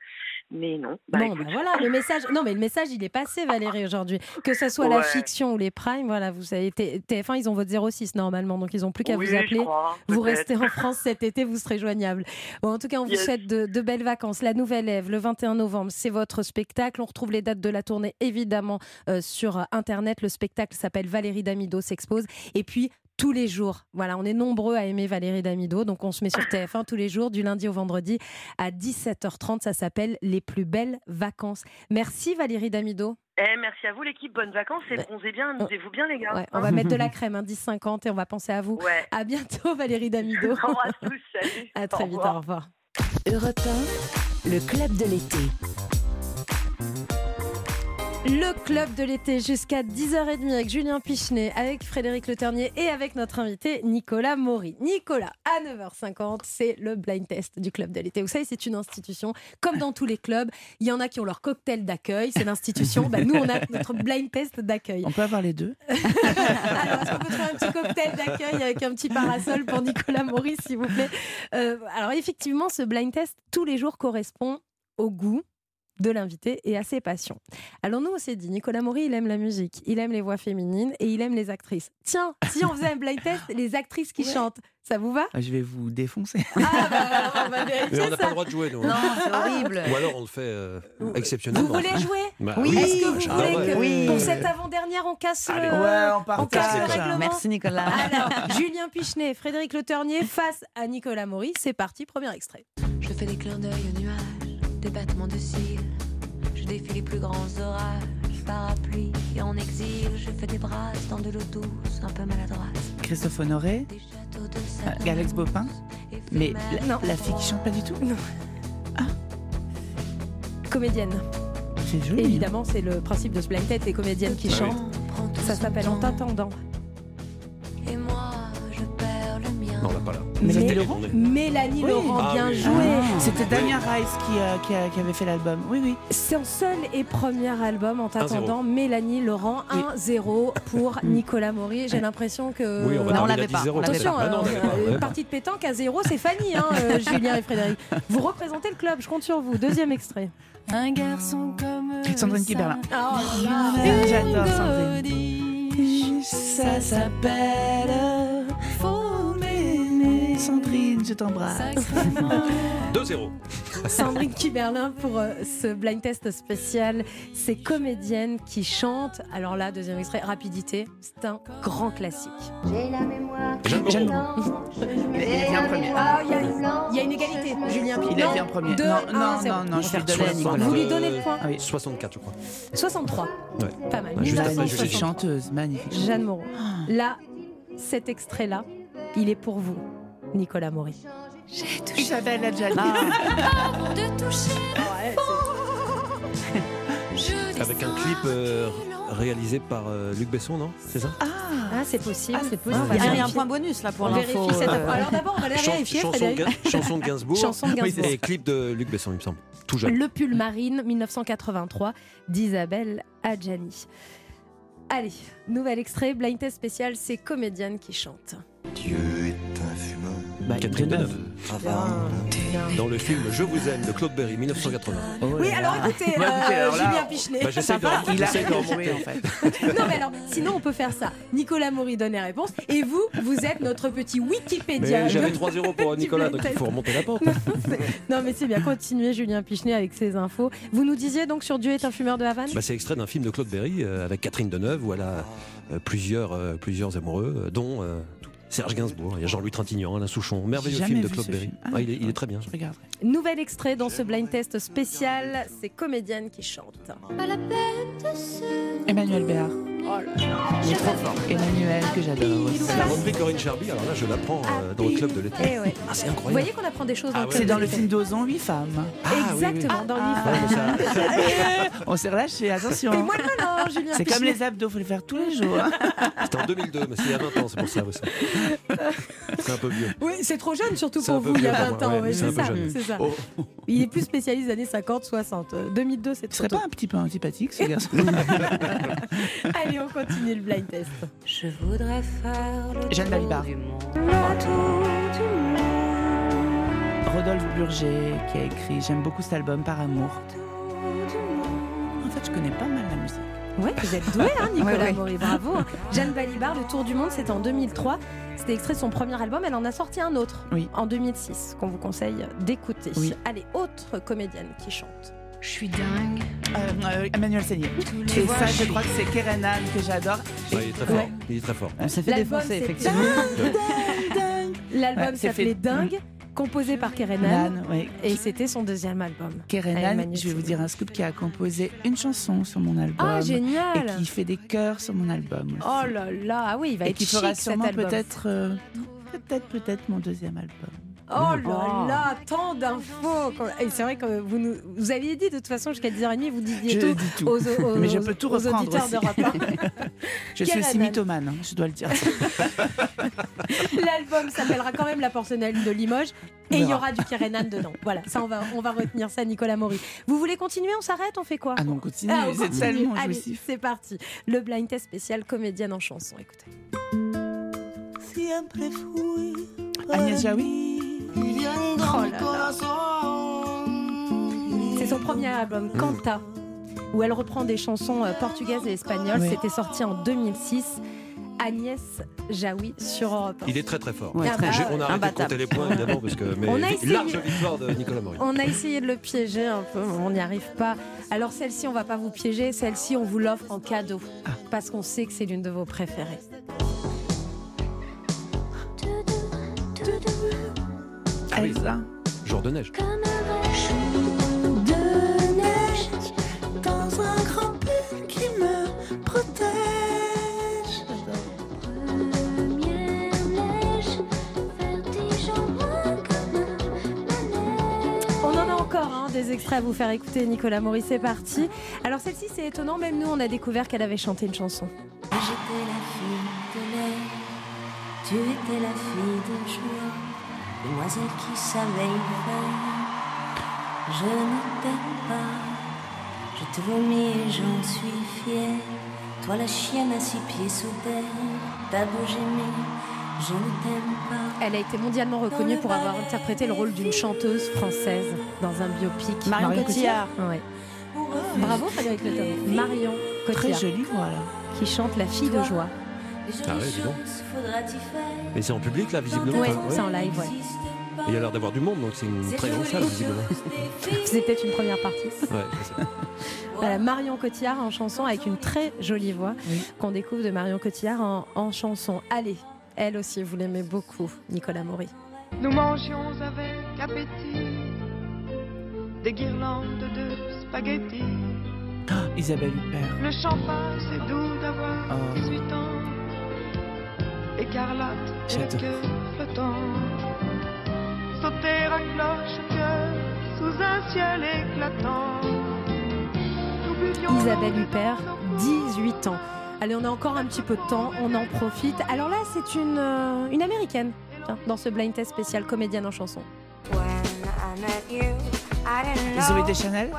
mais non. Bah, Bon, écoute, bah voilà, le message. Non, mais le message, il est passé, Valérie, aujourd'hui. Que ce soit la fiction ou les primes, voilà, vous savez, T- TF1, ils ont votre 06 normalement, donc ils ont plus qu'à Oui, vous appeler. crois, vous restez en France cet été, vous serez joignable. Bon, en tout cas, on vous souhaite de, de belles vacances. La Nouvelle Ève, le 21 novembre, c'est votre spectacle. On retrouve les dates de la tournée, évidemment, euh, sur Internet. Le spectacle s'appelle Valérie Damido s'expose. Et puis, tous les jours. Voilà, on est nombreux à aimer Valérie Damido, donc on se met sur TF1 tous les jours, du lundi au vendredi à 17h30. Ça s'appelle Les plus belles vacances. Merci Valérie Damido. Eh, merci à vous, l'équipe. Bonnes vacances et bronzez bien, amusez-vous bien, les gars. Ouais, on Hein va mettre de la *laughs* crème, hein, 10,50 et on va penser à vous. Ouais. À bientôt Valérie Damido. *laughs* J'embrasse tous, *laughs* salut. À très Au vite, revoir. au revoir. Europe 1, le club de l'été. Le club de l'été jusqu'à 10h30 avec Julien Pichenet, avec Frédéric Le Ternier et avec notre invité Nicolas Maury. Nicolas, à 9h50, c'est le blind test du club de l'été. Vous savez, c'est une institution, comme dans tous les clubs, il y en a qui ont leur cocktail d'accueil, c'est l'institution. Bah, nous, on a notre blind test d'accueil. On peut avoir les deux *laughs* Alors, est-ce qu'on peut trouver un petit cocktail d'accueil avec un petit parasol pour Nicolas Maurice, s'il vous plaît? Euh, Alors, effectivement, ce blind test, tous les jours, correspond au goût de l'invité et à ses passions. Alors nous, on s'est dit, Nicolas Maury, il aime la musique, il aime les voix féminines et il aime les actrices. Tiens, si on faisait un blind *laughs* test, les actrices qui chantent, ça vous va? Ah, Je vais vous défoncer. On va *laughs* Mais vérifier on n'a pas le droit de jouer, nous. Non, hein. c'est horrible. Ou alors on le fait euh, exceptionnellement. Vous voulez jouer? Bah Oui. Est-ce que vous Ah voulez ouais. que Oui. pour cette avant-dernière, on casse le, Ouais, on on casse le règlement? Merci Nicolas. Alors, Julien Pichenet, Frédéric Le Ternier face à Nicolas Maury. C'est parti, premier extrait. Je fais des clins d'œil aux nuages, des battements de cils. Je défie les plus grands orages, parapluie et en exil. Je fais des brasses dans de l'eau douce, un peu maladroite. Christophe Honoré, euh, Alex Bopin, mais la, Non. la fille qui chante pas du tout Non. Comédienne. C'est joli. hein. Évidemment, c'est le principe de ce blind test, les comédiennes qui Ah chantent. Ça s'appelle En t'attendant. Pas là. Mélanie C'était- Laurent Mélanie Oui. Laurent, Ah bien oui. joué. Ah, C'était Damien Rice qui, euh, qui, a- qui avait fait l'album. Oui, oui. Son seul et premier album en 1-0. t'attendant, Mélanie Laurent, 1-0 pour *laughs* Nicolas Maury. J'ai l'impression que. Oui, on l'avait pas, 10-0. on l'avait Attention, Ah non, on euh, une partie de pétanque à zéro, c'est Fanny, hein, euh, *laughs* Julien et Frédéric. Vous représentez le club, je compte sur vous. Deuxième extrait. Un garçon comme Sandrine Kiberlin. Oh là Ah, là. J'adore Sandrine. Ça s'appelle Sandrine, je t'embrasse. 2-0. Sandrine Kiberlin pour euh, ce blind test spécial. C'est comédienne qui chante. Alors là, deuxième extrait, rapidité. C'est un grand classique. J'ai la mémoire. Jeanne Moreau. Il a été en premier. Ah, il y, a- une égalité. Julien Pic. Il a été en premier. Deux, non, un, non, zéro. non, non, je lui donne à Nicolas. Vous lui donnez le point Ah oui. 64, je crois. 63. Ouais. Pas mal. Ouais, juste après, Magnifique 1963. chanteuse, magnifique. Jeanne Moreau. Là, cet extrait-là, il est pour vous, Nicolas Maury. Isabelle Adjani. *laughs* de toucher Avec un clip euh, réalisé par euh, Luc Besson, non? C'est ça? Ah, c'est possible. Ah, c'est possible. Il y a un point bonus là pour l'info. euh. Alors d'abord, on va la Chan- vérifier, chanson, de Gainsbourg. Chanson de Gainsbourg. Et clip de Luc Besson, il me semble. Tout jeune. Le pull marine 1983 d'Isabelle Adjani. Allez, nouvel extrait, blind test spécial, c'est comédienne qui chante. Dieu. Bah, Catherine Deneuve. Dans le film Je vous aime de Claude Berry, 1980. Oui, alors écoutez, euh, Julien Pichenet. Bah, j'essaie de, Il a de remonter. en fait. *laughs* non mais alors, sinon on peut faire ça. Nicolas Maury donne les réponses et vous, vous êtes notre petit Wikipédia. J'avais 3-0 pour *laughs* Nicolas, donc il faut remonter la pente. Non mais c'est bien, continuez Julien Pichenet avec ses infos. Vous nous disiez donc sur Dieu est un fumeur de Havane? Bah, c'est extrait d'un film de Claude Berry euh, avec Catherine Deneuve où elle a euh, plusieurs, euh, plusieurs amoureux, dont euh, Serge Gainsbourg. Il y a Jean-Louis Trintignant, Alain Souchon. Merveilleux film de Claude Berry. Ah, Ah, il, est, il est d'accord. très bien. Je regarderai. Nouvel extrait dans ce blind test spécial, c'est comédienne qui chante. Pas la peine de se Emmanuel Béard. Il est trop fort. Emmanuel, que j'adore aussi. Elle a repris Corinne Charby, alors là je l'apprends euh, dans le club de l'été. Eh ouais. Ah, c'est Vous incroyable. voyez qu'on apprend des choses dans Ah le ouais. club C'est dans le l'été. film d'Ozon, 8 femmes. Ah. Exactement, dans Ah. le ça- *laughs* On s'est relâché, attention. Et moi le Julien C'est comme les abdos, faut les faire tous les jours. hein. *laughs* C'était en 2002, mais c'est il y a 20 ans, c'est pour ça. ouais, ça. C'est un peu vieux. Oui, c'est trop jeune surtout C'est pour un peu vous, il y a vieux 20 pour ans. ouais, ouais, c'est ça, peu jeune. c'est ça. Oh. Il est plus spécialisé des années 50, 60. Euh, 2002, c'est trop serais tôt. pas un petit peu antipathique, ce *laughs* garçon Allez, on continue le blind test. Je voudrais faire le Jeanne tour Balibar. du monde. Rodolphe Burger qui a écrit J'aime beaucoup cet album par amour. En fait, je connais pas mal la musique. Ouais, vous êtes doué, hein, *laughs* Nicolas Ouais, ouais. Maury, bravo. *laughs* Jeanne Balibar, Le Tour du Monde, c'était en 2003. C'était extrait de son premier album. Elle en a sorti un autre Oui. en 2006 qu'on vous conseille d'écouter. Oui. Allez, autre comédienne qui chante. Je suis dingue. Euh, euh, Emmanuel Seigné. Et vois, ça, je crois que c'est Kerenan que j'adore. Ouais, il est très fort. Ouais. Il est très fort. On s'est fait L'album, défoncer, effectivement. L'album Ouais, s'appelait fait- Dingue, composé par Kerenan. Nan, ouais. Et c'était son deuxième album. Kerenan, Emmanuel je vais vous dire un scoop qui a composé une chanson sur mon album. Ah, Et génial qui fait des chœurs sur mon album. aussi. Oh là là, ah oui, il va Et être qui chic fera sûrement peut-être, euh, peut-être, peut-être mon deuxième album. Oh là Oh. là, tant d'infos Et c'est vrai que vous nous, vous aviez dit de toute façon jusqu'à 10h30, vous disiez tout. Aux, aux- Mais je peux tout aux reprendre auditeurs aussi. d'Europe 1. *laughs* Je suis aussi mythomane, hein, je dois le dire. L'album s'appellera quand même La porcelaine de Limoges et il y aura du Kerenan dedans. Voilà, ça on va, on va retenir ça, Nicolas Maury. Vous voulez continuer On s'arrête On fait quoi? Ah non, on continue, Ah, on c'est continue. tellement Allez, jouissif. c'est parti. Le blind test spécial comédienne en chanson. Écoutez. Agnès Jaoui Oh. C'est son premier album, Canta, où elle reprend des chansons euh, portugaises et espagnoles. C'était sorti en 2006. Agnès Jaoui sur Europe 1. Il est très très fort. Ouais, Ah très- bah on a arrêté de Imbattable. compter les points évidemment parce que mais *laughs* On a essayé. large victoire de Nicolas Maury. On a essayé de le piéger un peu, mais on n'y arrive pas. Alors celle-ci, on va pas vous piéger, celle-ci, on vous l'offre en cadeau, parce qu'on sait que c'est l'une de vos préférées. Elsa. Jour de neige. De neige. Dans un grand pull qui me protège. Première neige. Vertigeant moins comme On en a encore hein, des extraits à vous faire écouter, Nicolas Maurice, c'est parti. Alors celle-ci, c'est étonnant, même nous, on a découvert qu'elle avait chanté une chanson. J'étais la fille de l'air, tu étais la fille de joie, demoiselle qui savait y faire. Je ne t'aime pas, je te vomis et j'en suis fière. Toi la chienne à six pieds sous terre, t'as beau je ne t'aime pas. Elle a été mondialement reconnue pour avoir interprété le rôle d'une chanteuse française dans un biopic. Marion Marion Cotillard. Ouais. Bravo Frédéric. Marion Très Cotillard jolie voix là. qui chante La fille de joie. Ah ouais, dis donc. faudra-t-il faire Mais c'est en public là, visiblement. Oui, c'est en live, ouais. Et Il y a l'air d'avoir du monde, donc c'est une très grande salle, visiblement. *laughs* C'est peut-être une première partie. Ouais, c'est ça. Voilà, Marion Cotillard en chanson avec une très jolie voix qu'on découvre de Marion Cotillard en, en chanson. Allez, elle aussi, vous l'aimez beaucoup, Nicolas Maury. Nous mangions avec appétit des guirlandes de spaghettis. Ah, Isabelle Huppert. Le champagne, c'est doux d'avoir Oh. 18 ans. Écarlate et le J'adore. cœur flottant. Sauter à cloche-cœur sous un ciel éclatant. Isabelle Huppert, 18 ans. Allez, on a encore un petit peu de temps, on en profite. Alors là, c'est une, euh, une américaine tiens, dans ce blind test spécial comédienne en chanson. Zoé Deschanel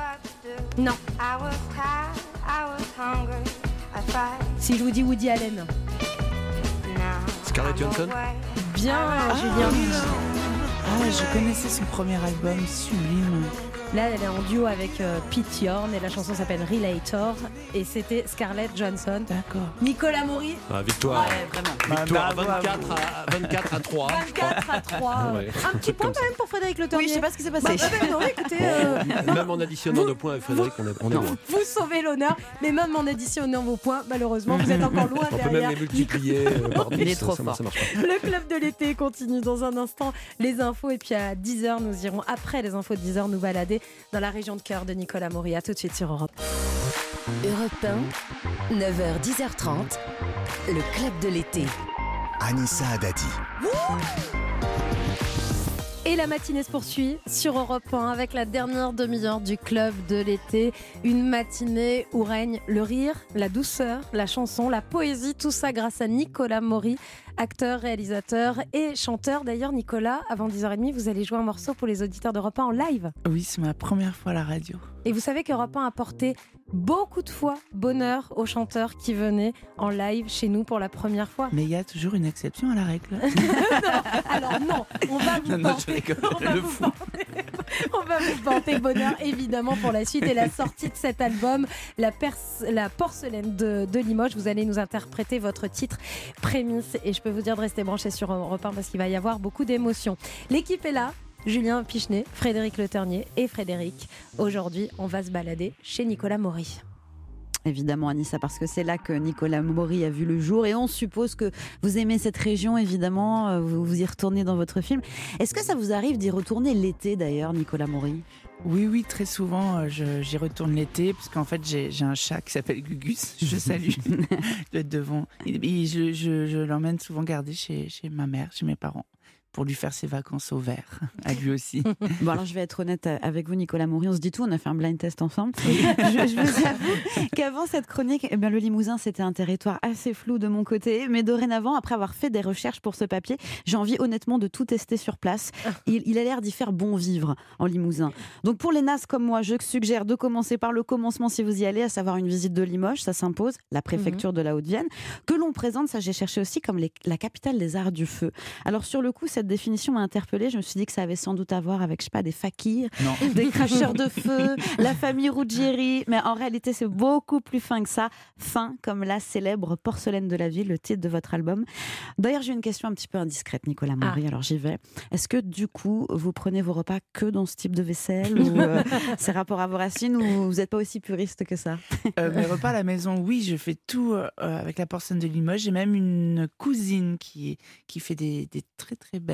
Non. Si je vous dis Woody Allen. Scarlett Johansson Bien, Julien. Ah, je connaissais son premier album, sublime. Là, elle est en duo avec euh, Pete Yorn et la chanson s'appelle Relator. Et c'était Scarlett Johansson. D'accord. Nicolas Maury. Ah, victoire. Ouais, vraiment. Victoire Bah, bravo. 24 à, 24 à 3. 24 à 3. Ouais. Un petit point quand même pour Frédéric Le Tournier. Oui, je sais pas ce qui s'est passé. Bah, bah, non, écoutez, euh, Même en additionnant nos points avec Frédéric, on est, on est loin. vous sauvez l'honneur, mais même en additionnant vos points, malheureusement, vous êtes encore loin On peut derrière. même les multiplier. euh, *laughs* Il est 10, trop ça, fort. ça marche pas. Le club de l'été continue dans un instant. Les infos et puis à 10h, nous irons après les infos de 10h nous balader dans la région de cœur de Nicolas Maury. À tout de suite sur Europe. Europe 1, 9h, 10h30, le club de l'été. Anissa Adadi. Et la matinée se poursuit sur Europe 1 avec la dernière demi-heure du club de l'été. Une matinée où règne le rire, la douceur, la chanson, la poésie, tout ça grâce à Nicolas Maury, acteur, réalisateur et chanteur. D'ailleurs, Nicolas, avant 10h30, vous allez jouer un morceau pour les auditeurs d'Europe 1 en live. Oui, c'est ma première fois à la radio. Et vous savez qu'Europe 1 a porté beaucoup de fois bonheur aux chanteurs qui venaient en live chez nous pour la première fois. Mais il y a toujours une exception à la règle. *laughs* Alors non, on va vous Non, non, porter, *laughs* on va vous porter- on va vous porter bonheur évidemment pour la suite et la sortie de cet album, la porcelaine de, de Limoges. Vous allez nous interpréter votre titre prémisse et je peux vous dire de rester branché sur Europe 1 parce qu'il va y avoir beaucoup d'émotions. L'équipe est là. Julien Pichenet, Frédéric Le et Frédéric. Aujourd'hui, on va se balader chez Nicolas Maury. Évidemment, Anissa, parce que c'est là que Nicolas Maury a vu le jour. Et on suppose que vous aimez cette région, évidemment. euh, Vous, vous y retournez dans votre film. Est-ce que ça vous arrive d'y retourner l'été, d'ailleurs, Nicolas Maury? Oui, oui, très souvent, euh, j'y retourne l'été, parce qu'en fait, j'ai un chat qui s'appelle Gugus. *laughs* Je salue. Être devant. Et, et je, je- je l'emmène souvent garder chez, chez ma mère, chez mes parents, pour lui faire ses vacances au vert, *laughs* à lui aussi. *laughs* Bon, alors je vais être honnête avec vous, Nicolas Maury. On se dit tout, on a fait un blind test ensemble. *laughs* je, je vous avoue qu'avant cette chronique, eh bien, le Limousin, c'était un territoire assez flou de mon côté. Mais dorénavant, après avoir fait des recherches pour ce papier, j'ai envie honnêtement de tout tester sur place. Il, il a l'air d'y faire bon vivre en Limousin. Donc pour les NAS comme moi, je suggère de commencer par le commencement si vous y allez, à savoir une visite de Limoges, ça s'impose, la préfecture de la Haute-Vienne, que l'on présente, ça j'ai cherché aussi, comme les- la capitale des arts du feu. Alors sur le coup, cette définition m'a interpellée. Je me suis dit que ça avait sans doute à voir avec, je sais pas, des fakirs, *laughs* des cracheurs de feu, la famille Ruggieri. Mais en réalité, c'est beaucoup plus fin que ça. Fin comme la célèbre porcelaine de la ville, le titre de votre album. D'ailleurs, j'ai une question un petit peu indiscrète, Nicolas Maury. Alors j'y vais. Est-ce que du coup, vous prenez vos repas que dans ce type de vaisselle *laughs* ou euh, c'est rapport à vos racines ou vous n'êtes pas aussi puriste que ça? Euh, mes repas à la maison, oui, je fais tout euh, avec la porcelaine de Limoges. J'ai même une cousine qui, qui fait des, des très très belles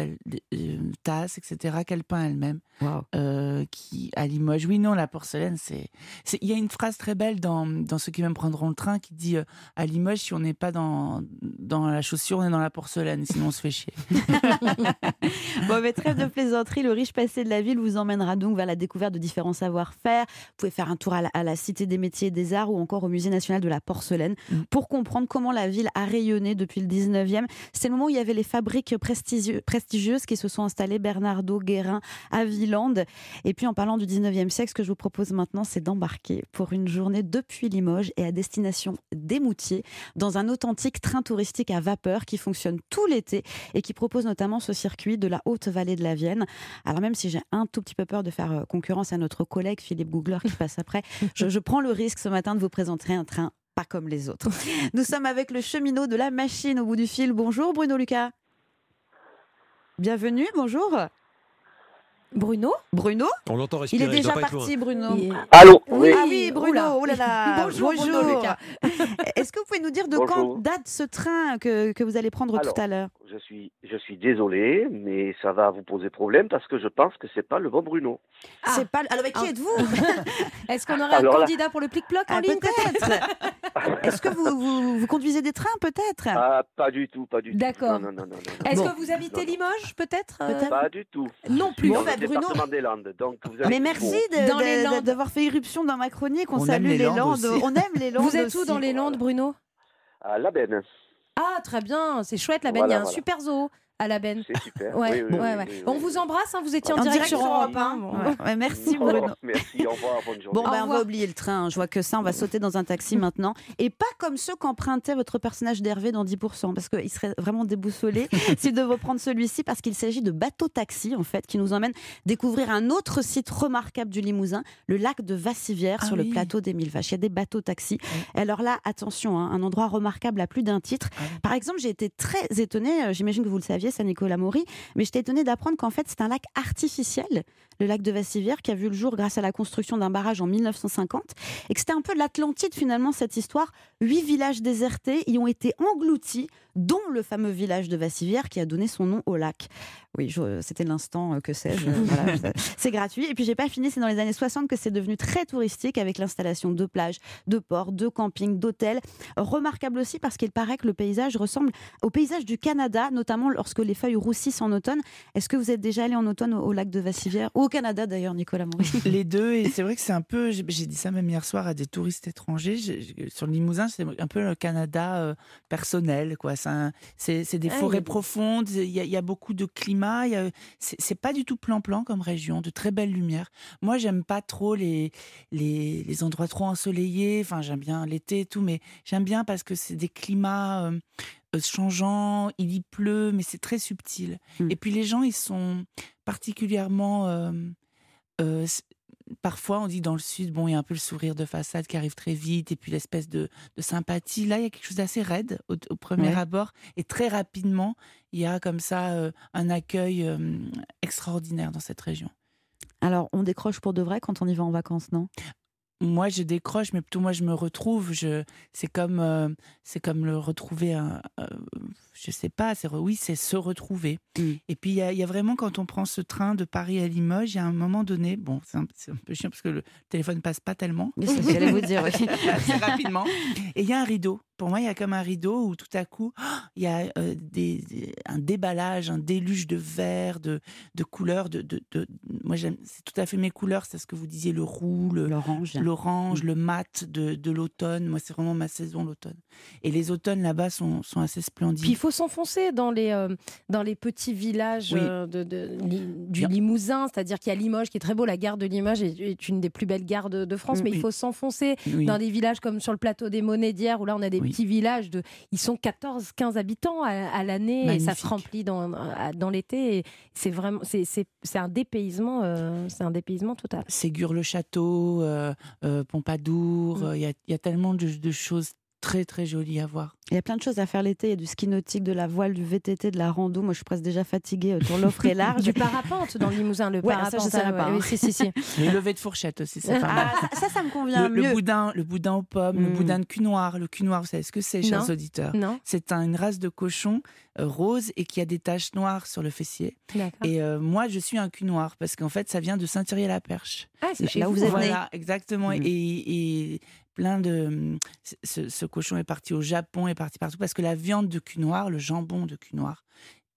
euh, tasses, etc., qu'elle peint elle-même. euh, qui à Limoges. Oui, non, la porcelaine, c'est. Il y a une phrase très belle dans, dans Ceux qui même prendront le train qui dit euh, À Limoges, si on n'est pas dans, dans la chaussure, on est dans la porcelaine, sinon on se fait chier. *laughs* Bon, mais trêve de plaisanterie, le riche passé de la ville vous emmènera donc vers la découverte de différents savoir-faire. Vous pouvez faire un tour à la, à la Cité des métiers et des arts ou encore au Musée national de la porcelaine pour comprendre comment la ville a rayonné depuis le 19e. C'est le moment où il y avait les fabriques prestigieux- prestigieuses qui se sont installées, Bernardo, Guérin, à Villande. Et puis en parlant du 19e siècle, ce que je vous propose maintenant, c'est d'embarquer pour une journée depuis Limoges et à destination des Moutiers dans un authentique train touristique à vapeur qui fonctionne tout l'été et qui propose notamment ce circuit de la haute vallée de la Vienne. Alors même si j'ai un tout petit peu peur de faire euh, concurrence à notre collègue Philippe Googler qui passe après, *laughs* je, je prends le risque ce matin de vous présenter un train pas comme les autres. Nous sommes avec le cheminot de la machine au bout du fil. Bonjour Bruno Lucas. Bienvenue, bonjour. Bruno Bruno On l'entend Il respirer. est déjà parti. Bruno. Allô Oui, Oui. ah oui, Bruno. Oh là là. *laughs* Bonjour, Bruno Lucas. *laughs* Est-ce que vous pouvez nous dire de Bonjour. quand date ce train que, que vous allez prendre Alors, tout à l'heure Je suis, je suis désolé, mais ça va vous poser problème parce que je pense que c'est pas le bon Bruno. C'est pas. Alors, avec qui Ah. êtes-vous *laughs* Est-ce qu'on aurait Alors un là- candidat pour le plic-ploc en Ah, ligne Peut-être. Est-ce que vous, vous, vous conduisez des trains, peut-être Ah, pas du tout, pas du tout. D'accord. Non, non, non, non, non. Est-ce que vous habitez Non, Limoges, peut-être euh, Peut-être. Pas du tout. Non plus. Bon, bah, Bruno- département des Landes, donc vous avez Mais merci bon. de- Dans les de- Landes. d'avoir fait irruption dans ma chronique. On, On salue aime les les Landes Landes. aussi. On aime les *laughs* Landes. Vous êtes où aussi. dans les Landes, Bruno? À la benne. Ah, très bien, c'est chouette la benne. Voilà, Il y a un voilà. super zoo à la benne. C'est super. Ouais, Oui, oui, ouais, oui, ouais. oui, On vous embrasse, hein, vous étiez en, En direct, direct sur Europe 1. Ouais, ouais, merci Oh, Bruno. merci, au revoir, bonne journée. Bon, ben, on va oublier le train. Je vois que ça, on va sauter dans un taxi *laughs* maintenant. Et pas comme ceux qu'empruntait votre personnage d'Hervé dans 10%, parce qu'il serait vraiment déboussolé *laughs* s'il devait prendre celui-ci, parce qu'il s'agit de bateau taxi, en fait, qui nous emmène découvrir un autre site remarquable du Limousin, le lac de Vassivière, Ah sur le plateau des Mille Vaches. Il y a des bateaux taxis. Et alors là, attention, hein, un endroit remarquable à plus d'un titre. Ah oui. Par exemple, j'ai été très étonnée, euh, j'imagine que vous le saviez, ça, Nicolas Maury, mais j'étais étonnée d'apprendre qu'en fait, c'est un lac artificiel, le lac de Vassivière, qui a vu le jour grâce à la construction d'un barrage en 1950, et que c'était un peu l'Atlantide finalement, cette histoire. Huit villages désertés y ont été engloutis, dont le fameux village de Vassivière qui a donné son nom au lac. Oui, c'était l'instant, euh, que sais-je. euh, voilà, *laughs* c'est gratuit. Et puis j'ai pas fini, c'est dans les années 60 que c'est devenu très touristique avec l'installation de plages, de ports, de campings, d'hôtels. Remarquable aussi parce qu'il paraît que le paysage ressemble au paysage du Canada, notamment lorsque les feuilles roussissent en automne. Est-ce que vous êtes déjà allé en automne au, lac de Vassivière Ou au Canada d'ailleurs, Nicolas Maury? Les deux, et c'est vrai que c'est un peu, j'ai dit ça même hier soir à des touristes étrangers, sur le Limousin, c'est un peu le Canada euh, personnel, quoi. C'est C'est des Ah, forêts des- profondes, il y, a, il y a beaucoup de climat, c'est pas du tout plan-plan comme région, de très belles lumières. Moi, j'aime pas trop les, les, les endroits trop ensoleillés, enfin, j'aime bien l'été et tout, mais j'aime bien parce que c'est des climats euh, euh, changeants, il y pleut, mais c'est très subtil. Mm. Et puis les gens, ils sont particulièrement... euh, euh, parfois, on dit dans le sud, bon, il y a un peu le sourire de façade qui arrive très vite, et puis l'espèce de, de sympathie. Là, il y a quelque chose d'assez raide au, au premier Ouais. abord, et très rapidement, il y a comme ça euh, un accueil euh, extraordinaire dans cette région. Alors, on décroche pour de vrai quand on y va en vacances, non? Moi, je décroche, mais plutôt moi, je me retrouve. Je, c'est comme, euh, c'est comme le retrouver. Un, euh, je sais pas. C'est oui, c'est se retrouver. Mm. Et puis il y, a- il y a vraiment quand on prend ce train de Paris à Limoges, il y a un moment donné. Bon, c'est un, peu chiant parce que le téléphone passe pas tellement. C'est ce que j'allais vous dire, oui. *laughs* Assez rapidement. Et il y a un rideau. Pour moi, il y a comme un rideau où tout à coup, oh, il y a euh, des, un déballage, un déluge de verre, de, de couleurs. De, de, de- moi, j'aime. C'est tout à fait mes couleurs. C'est ce que vous disiez, le roux, le, L'orange. l'orange, le mat de, de l'automne. Moi, c'est vraiment ma saison, l'automne. Et les automnes là-bas sont, sont assez splendides. Puis il faut s'enfoncer dans les, euh, dans les petits villages Oui. euh, li- du. Limousin, c'est-à-dire qu'il y a Limoges qui est très beau, la gare de Limoges est, est une des plus belles gares de, France, Mm, mais il faut s'enfoncer Oui. dans des villages comme sur le plateau des Monnaies d'hier, où là on a des Oui. villages, de, ils sont 14-15 habitants à, à l'année, et ça se remplit dans, l'été, c'est vraiment, c'est, un dépaysement, euh, c'est un dépaysement total. Ségur-le-Château, euh, euh, Pompadour, Mm. euh, il y, a, il y a tellement de, de choses très très jolies à voir. Il y a plein de choses à faire l'été. Il y a du ski nautique, de la voile, du VTT, de la rando. Moi, je suis presque déjà fatiguée. Autour l'offre est *laughs* large. Du parapente dans le Limousin, le Ouais, ça, parapente. je ah, pas, hein. oui, si, si, si. *laughs* Les levées de fourchette aussi, c'est pas mal. Ah, ça, ça, ça me convient Le, boudin, le boudin aux pommes, le Mm. boudin de cul noir. Le cul noir, vous savez ce que c'est, chers Non. auditeurs? Non C'est un- une race de cochon euh, rose et qui a des taches noires sur le fessier. D'accord. Et euh, moi, je suis un cul noir parce qu'en fait, ça vient de Saint-Thierry-la-Perche. Ah, c'est chez là où vous. vous êtes né. Voilà, exactement. Mm. Et, et plein de. Ce, ce cochon est parti au Japon, est partout parce que la viande de cul noir, le jambon de cul noir,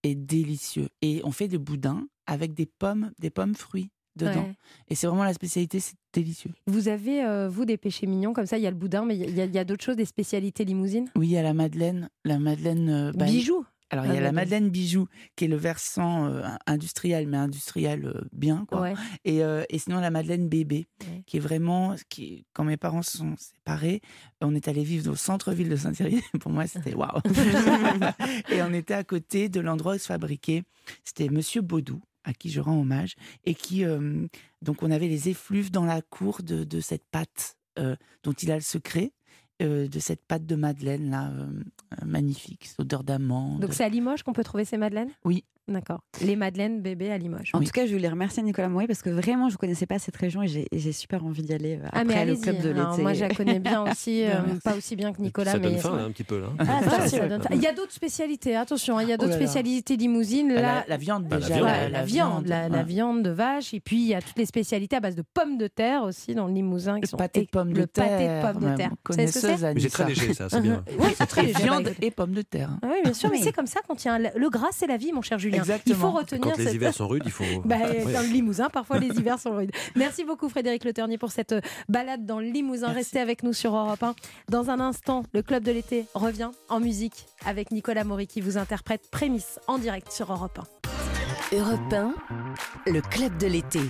est délicieux. Et on fait des boudins avec des pommes, des pommes fruits dedans. Ouais. Et c'est vraiment la spécialité, c'est délicieux. Vous avez, euh, vous, des péchés mignons comme ça Il y a le boudin, mais il y a, il y a d'autres choses, des spécialités limousines? Oui, il y a la madeleine, la madeleine. euh, bah, Bijoux Alors, il y Ah, a la madeleine. bijou, qui est le versant euh, industriel, mais industriel euh, bien, quoi. Ouais. Et, euh, et sinon, la madeleine bébé, Ouais. qui est vraiment. Qui, quand mes parents se sont séparés, on est allé vivre au centre-ville de Saint-Thierry. *laughs* Pour moi, c'était waouh. *laughs* et on était à côté de l'endroit où se fabriquait. C'était Monsieur Baudou, à qui je rends hommage, et qui. donc, on avait les effluves dans la cour de, de cette pâte euh, dont il a le secret. Euh, de cette pâte de madeleine là, euh, euh, magnifique, cette odeur d'amande. Donc c'est à Limoges qu'on peut trouver ces madeleines? Oui. D'accord. Les madeleines bébés à Limoges. En tout cas, je voulais remercier Nicolas Mouret parce que vraiment, je ne connaissais pas cette région et j'ai- super envie d'y aller euh, Ah, mais après le club de l'été. Moi, je la connais bien *laughs* aussi, euh, pas aussi bien que Nicolas, Ça mais donne faim, là, un petit peu, là. Ah, *laughs* ça, ça donne faim. Il y a d'autres spécialités, attention, hein, il y a Oh d'autres là là. spécialités limousines. Ah, Là, la- la viande, la déjà. viande. Ouais, la, la, viande, la, viande de vache, et puis il y a toutes les spécialités à base de pommes de terre aussi dans le Limousin. Qui Le sont pâté de et- pommes de le pâté de terre, pommes de ce que c'est c'est très léger, ça, c'est bien. *laughs* Oui, c'est très léger. Viande Bah, et pommes de terre. hein. Oui, bien sûr, mais c'est comme ça qu'on tient. Le gras, c'est la vie, mon cher Julien. Il Exactement. faut retenir Quand les cette- hivers sont rudes, il faut. *laughs* Bah, Ouais. Dans le Limousin, parfois les hivers sont rudes. Merci beaucoup Frédéric Le Ternier pour cette euh, balade dans le Limousin. Merci. Restez avec nous sur Europe 1. Dans un instant, le club de l'été revient en musique avec Nicolas Maury qui vous interprète Prémisse en direct sur Europe 1. Europe 1, le club de l'été.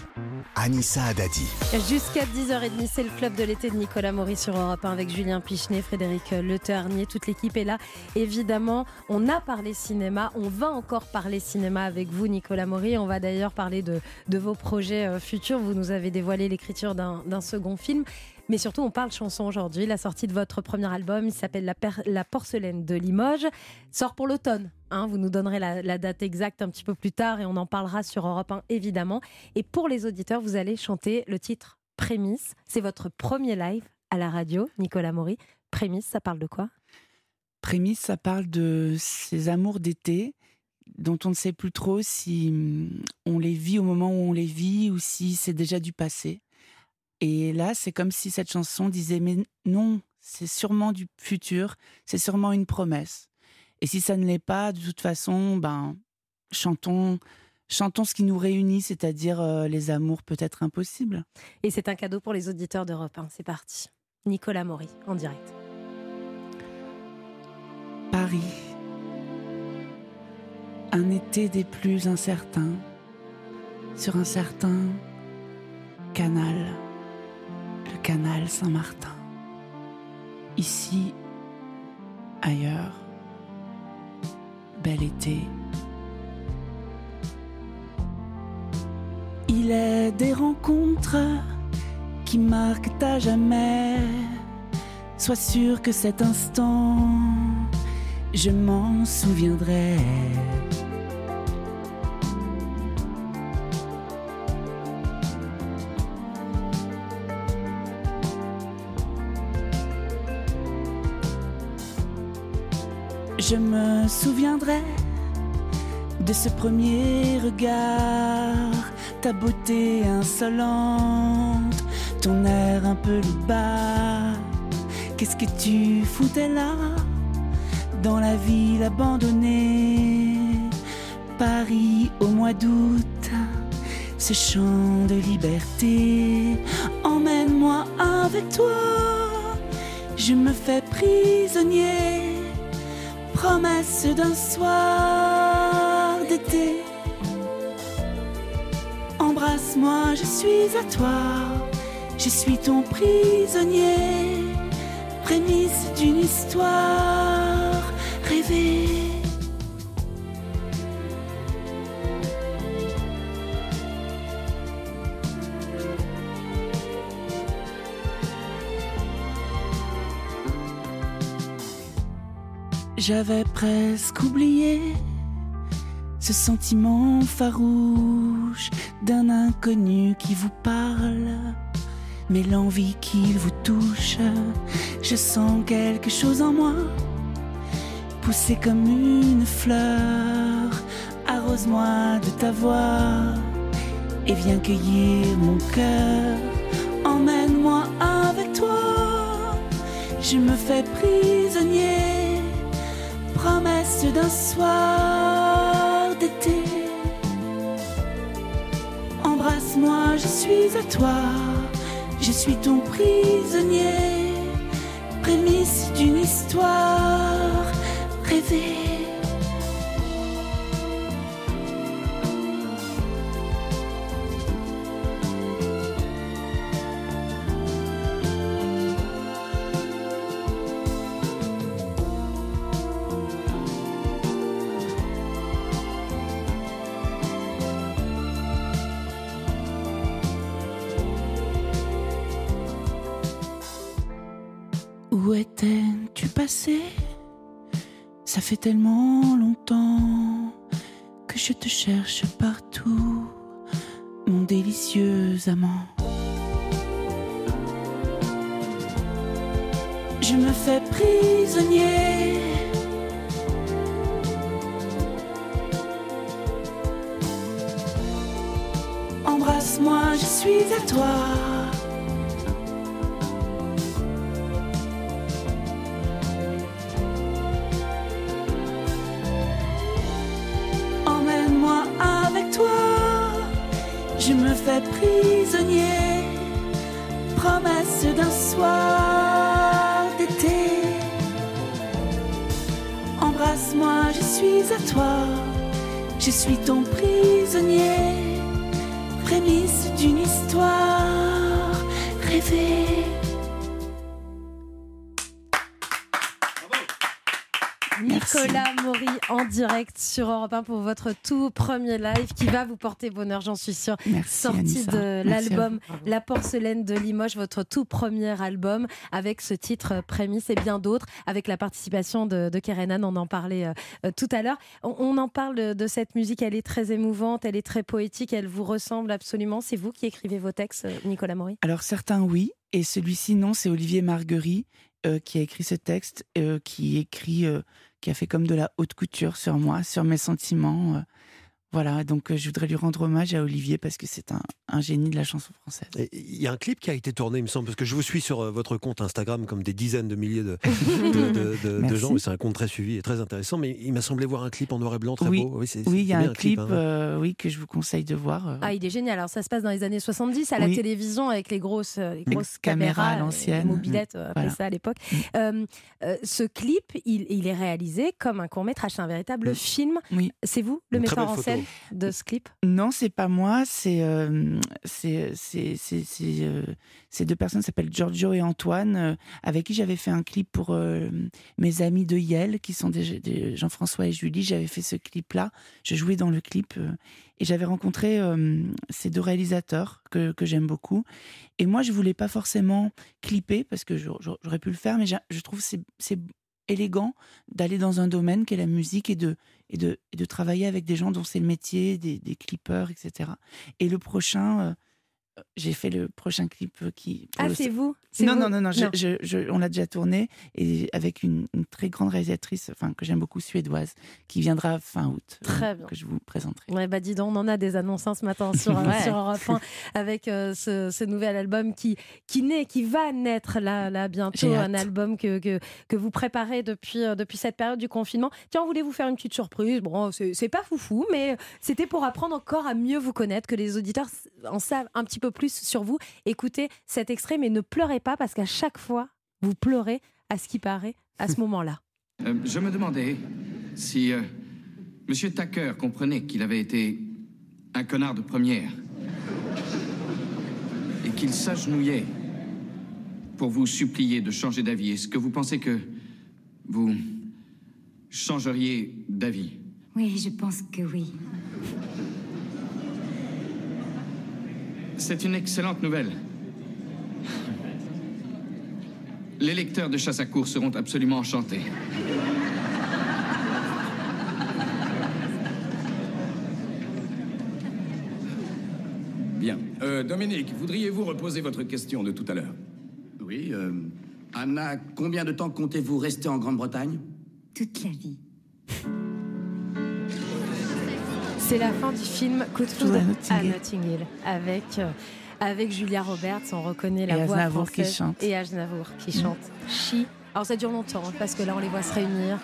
Anissa Adadi. Jusqu'à 10h30, c'est le club de l'été de Nicolas Maury sur Europe 1 avec Julien Pichenet, Frédéric Le Ternier, toute l'équipe est là. Évidemment, on a parlé cinéma, on va encore parler cinéma avec vous, Nicolas Maury. On va d'ailleurs parler de, de vos projets euh, futurs. Vous nous avez dévoilé l'écriture d'un second film. Mais surtout, on parle chanson aujourd'hui. La sortie de votre premier album, il s'appelle la, porcelaine de Limoges, sort pour l'automne. hein. vous nous donnerez la, la date exacte un petit peu plus tard et on en parlera sur Europe 1 évidemment. Et pour les auditeurs, vous allez chanter le titre Prémisse. C'est votre premier live à la radio, Nicolas Maury. Prémisse, ça parle de quoi? Prémisse, ça parle de ces amours d'été dont on ne sait plus trop si hum, on les vit au moment où on les vit ou si c'est déjà du passé. Et là, c'est comme si cette chanson disait mais non, c'est sûrement du futur, c'est sûrement une promesse. Et si ça ne l'est pas, de toute façon, ben chantons chantons ce qui nous réunit, c'est-à-dire euh, les amours peut-être impossibles. Et c'est un cadeau pour les auditeurs d'Europe 1. C'est parti. Nicolas Maury, en direct. Paris. Un été des plus incertains, sur un certain canal, canal Saint-Martin. Ici, ailleurs, bel été. Il est des rencontres qui marquent à jamais. Sois sûr que cet instant, je m'en souviendrai. Je me souviendrai de ce premier regard, ta beauté insolente, ton air un peu bas. Qu'est-ce que tu foutais là, dans la ville abandonnée? Paris au mois d'août, ce chant de liberté. Emmène-moi avec toi, je me fais prisonnier promesse d'un soir d'été. Embrasse-moi, je suis à toi, je suis ton prisonnier, prémisse d'une histoire rêvée. J'avais presque oublié ce sentiment farouche d'un inconnu qui vous parle. Mais l'envie qu'il vous touche, je sens quelque chose en moi, pousser comme une fleur. Arrose-moi de ta voix et viens cueillir mon cœur. Emmène-moi avec toi, je me fais prisonnier promesse d'un soir d'été. Embrasse-moi, je suis à toi, je suis ton prisonnier, prémisse d'une histoire rêvée. Fait tellement longtemps que je te cherche partout, mon délicieux amant. Je me fais prisonnier. Embrasse-moi, je suis à toi. Prisonnier. Promesse d'un soir d'été. Embrasse-moi, je suis à toi. Je suis ton prisonnier. Prémisse d'une histoire rêvée. Nicolas Maury en direct sur Europe 1 pour votre tout premier live qui va vous porter bonheur, j'en suis sûre. Merci, Sortie Anissa. de l'album. La porcelaine de Limoges, votre tout premier album avec ce titre euh, Prémisse et bien d'autres, avec la participation de, de Kerenan, on en parlait euh, euh, tout à l'heure. On, on en parle de, de cette musique, elle est très émouvante, elle est très poétique, elle vous ressemble absolument. C'est vous qui écrivez vos textes, Nicolas Maury? Alors certains oui, et celui-ci non, c'est Olivier Marguerite euh, qui a écrit ce texte, euh, qui écrit, euh, qui a fait comme de la haute couture sur moi, sur mes sentiments. Voilà, donc euh, je voudrais lui rendre hommage à Olivier parce que c'est un, un génie de la chanson française. Il y a un clip qui a été tourné, il me semble, parce que je vous suis sur euh, votre compte Instagram comme des dizaines de milliers de, de, de- de- *laughs* de Merci. gens. C'est un compte très suivi et très intéressant. Mais il m'a semblé voir un clip en noir et blanc très oui, beau. c'est- oui, il y a un clip, hein. euh, oui, que je vous conseille de voir. Ah, il est génial. Alors, ça se passe dans les années 70 à la Oui. télévision avec les grosses, les Les grosses caméras à caméras, euh, l'ancienne. les mobilettes, appelait Voilà. ça à l'époque. Euh, euh, ce clip, il, il est réalisé comme un court métrage, c'est un véritable Mm. film. Oui. C'est vous, le metteur en photo. De ce clip? Non, c'est pas moi, c'est euh, euh, ces deux personnes s'appellent Giorgio et Antoine, euh, avec qui j'avais fait un clip pour euh, mes amis de Yale, qui sont des, Jean-François et Julie. J'avais fait ce clip-là, je jouais dans le clip euh, et j'avais rencontré ces deux réalisateurs que, que j'aime beaucoup. Et moi, je voulais pas forcément clipper parce que j'aurais pu le faire, mais je trouve c'est élégant d'aller dans un domaine qu'est la musique et de, et de, et de travailler avec des gens dont c'est le métier, des, des clippeurs, etc. Et le prochain, euh, j'ai fait le prochain clip euh, qui. pour Ah, le- c'est vous? C'est Non, vous? non, non, non, je- Non. je- je- on l'a déjà tourné et avec une, une très grande réalisatrice, enfin que j'aime beaucoup, suédoise, qui viendra fin août, euh, Très bien. que je vous présenterai. Ouais, bah dis donc, on en a des annonces hein, ce matin sur, *laughs* euh, Ouais. sur Europe 1 avec euh, ce, ce nouvel album qui, qui naît, qui va naître là, là bientôt. Un album que, que, que vous préparez depuis, euh, depuis cette période du confinement. Tiens, on voulait vous faire une petite surprise? Bon, c'est pas foufou, mais c'était pour apprendre encore à mieux vous connaître, que les auditeurs en savent un petit peu plus sur vous. Écoutez cet extrait, mais ne pleurez pas parce qu'à chaque fois, vous pleurez à ce qui paraît à ce *laughs* moment-là. Euh, je me demandais si euh, Monsieur Tucker comprenait qu'il avait été un connard de première et qu'il s'agenouillait pour vous supplier de changer d'avis. Est-ce que vous pensez que vous changeriez d'avis? Oui, je pense que oui. C'est une excellente nouvelle. Les lecteurs de Chasse à course seront absolument enchantés. Bien. Euh, Dominique, voudriez-vous reposer votre question de tout à l'heure? Oui, euh, Anna, combien de temps comptez-vous rester en Grande-Bretagne? Toute la vie. C'est la fin du film Coup de foudre à Notting Hill. Avec, euh, avec Julia Roberts. On reconnaît la Et voix Aznavour qui française. chante. Et Aznavour qui Mm. chante. Chi. Alors ça dure longtemps hein, parce que là on les voit se réunir.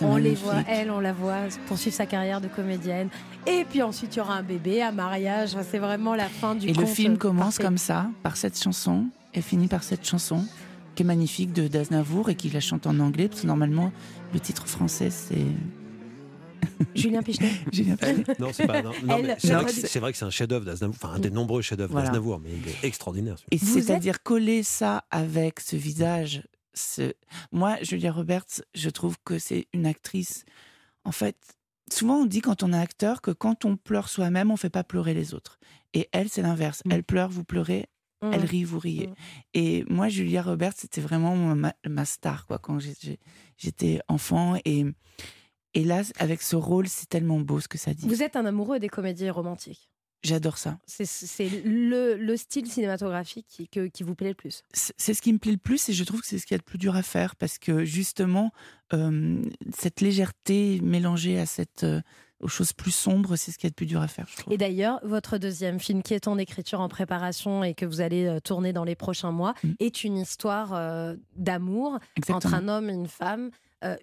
On les voit, elle, on la voit poursuivre sa carrière de comédienne. Et puis ensuite il y aura un bébé, un mariage. C'est vraiment la fin du Et le film commence parfait. comme ça, par cette chanson, et finit par cette chanson qui est magnifique de d'Aznavour et qui la chante en anglais, parce que normalement, le titre français, c'est. *laughs* Julien Pichenet. Julien Pichenet. Non, c'est pas. Non, non, Elle, mais c'est vrai, que c'est- c'est vrai que c'est un chef-d'œuvre d'Aznavour, enfin un des nombreux chefs-d'œuvre Voilà. d'Aznavour, mais il est extraordinaire. celui-là. Et Vous êtes- c'est-à-dire coller ça avec ce visage. Ce... Moi, Julia Roberts, je trouve que c'est une actrice. En fait, souvent on dit quand on est acteur que quand on pleure soi-même, on fait pas pleurer les autres. Et elle, c'est l'inverse. Elle pleure, vous pleurez. Mmh. Elle rit, vous riez. Et moi, Julia Roberts, c'était vraiment ma, ma star, quoi, quand j'ai- j'ai- j'étais enfant. Et, et là, avec ce rôle, c'est tellement beau ce que ça dit. Vous êtes un amoureux des comédies romantiques. J'adore ça. C'est- le, le style cinématographique qui, que- qui vous plaît le plus. c'est ce qui me plaît le plus et je trouve que c'est ce qu'il y a de plus dur à faire parce que justement euh, cette légèreté mélangée à cette euh, aux choses plus sombres c'est ce qu'il y a de plus dur à faire je trouve. Et d'ailleurs, votre deuxième film, qui est en écriture, en préparation et que vous allez euh, tourner dans les prochains mois, est une histoire euh, d'amour entre un homme et une femme.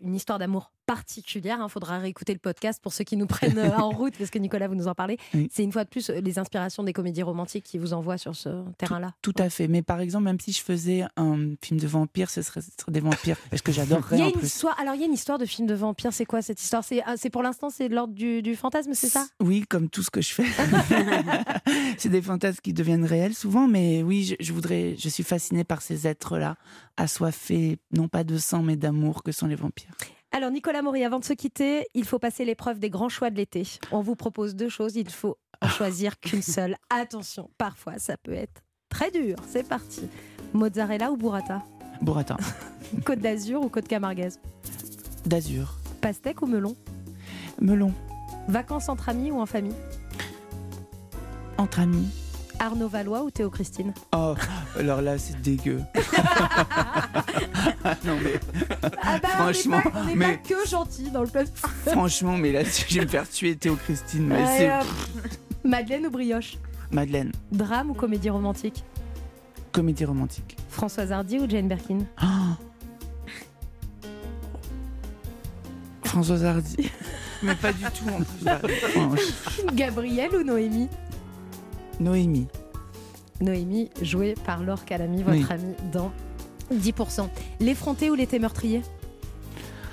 une histoire d'amour particulière. Il faudra réécouter le podcast pour ceux qui nous prennent euh, en *laughs* route, parce que Nicolas, vous nous en parlez. Oui. C'est une fois de plus euh, les inspirations des comédies romantiques qui vous envoient sur ce terrain-là. Tout à fait. Mais par exemple, même si je faisais un film de vampire, ce serait, des vampires. Parce que j'adorerais en plus. histoire. Alors, il y a une histoire de film de vampire. C'est quoi cette histoire? C'est ah, c'est pour l'instant, c'est de l'ordre du, du fantasme, c'est ça? Oui, comme tout ce que je fais. *laughs* *laughs* c'est des fantasmes qui deviennent réels souvent, mais oui, je, je voudrais, je suis fascinée par ces êtres-là, assoiffés, non pas de sang, mais d'amour, que sont les vampires. Alors, Nicolas Maury, avant de se quitter, il faut passer l'épreuve des grands choix de l'été. On vous propose deux choses. Il faut en choisir qu'une seule. *laughs* Attention, parfois, ça peut être très dur. C'est parti. Mozzarella ou burrata? Burrata, *laughs* Côte d'Azur ou côte camarguaise d'azur, Pastèque ou melon? Melon, Vacances entre amis ou en famille? Entre amis. Arnaud Valois ou Théo Christine? Oh, alors là, c'est dégueu. *laughs* non, mais. Ah bah, Franchement, on n'est pas, on mais- pas que gentil dans le club. Franchement, mais là, je vais me faire tuer Théo Christine. Mais hop. Madeleine ou brioche? Madeleine, Drame ou comédie romantique? Comédie romantique. Françoise Hardy ou Jane Birkin? *gasps* Françoise Hardy. *laughs* mais pas du tout en plus. *laughs* Gabrielle ou Noémie? Noémie. Noémie, jouée par Laure Calamy, votre Oui. amie dans 10%. L'effronté ou l'été meurtrier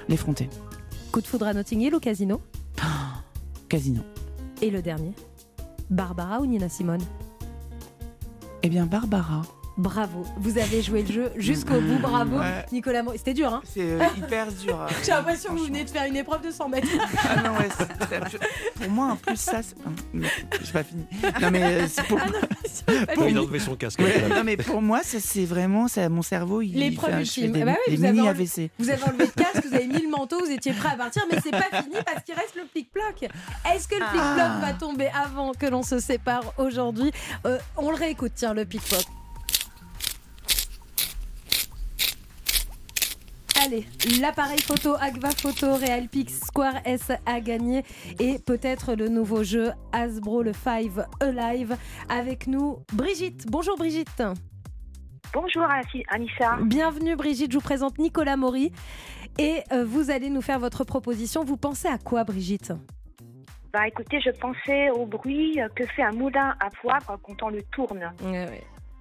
L'effronté. Coup de foudre à Notting Hill ou Casino? *gasps* Casino. Et le dernier? Barbara ou Nina Simone? Eh bien, Barbara. Bravo, vous avez joué le jeu jusqu'au bout, bravo. Ouais. Nicolas, Mo- c'était dur, hein C'est euh, hyper dur. euh, *laughs* J'ai l'impression que vous venez de faire une épreuve de 100 mètres. Ah non, ouais, Pour moi, en plus, ça. c'est- J'ai pas fini. Non, mais euh, c'est pour. *laughs* Pour il a enlevé son casque. Ouais, non, mais pour moi, ça, c'est vraiment. Ça, mon cerveau, il. L'épreuve ultime. Des, Ah bah oui, vous avez enlevé- AVC. Vous avez enlevé le casque, vous avez mis le manteau, vous étiez prêt à partir, mais c'est pas fini parce qu'il reste le plic-ploc. Est-ce que le plic-ploc Ah. va tomber avant que l'on se sépare aujourd'hui? Euh, On le réécoute, tiens, le plic-ploc. Allez, l'appareil photo Agva Photo Real Pix Square S a gagné et peut-être le nouveau jeu Hasbro le 5 Alive avec nous Brigitte. Bonjour Brigitte. Bonjour Anissa-. Bienvenue Brigitte, je vous présente Nicolas Maury et euh, vous allez nous faire votre proposition. Vous pensez à quoi Brigitte? Bah écoutez, je pensais au bruit que fait un moulin à poivre quand on le tourne.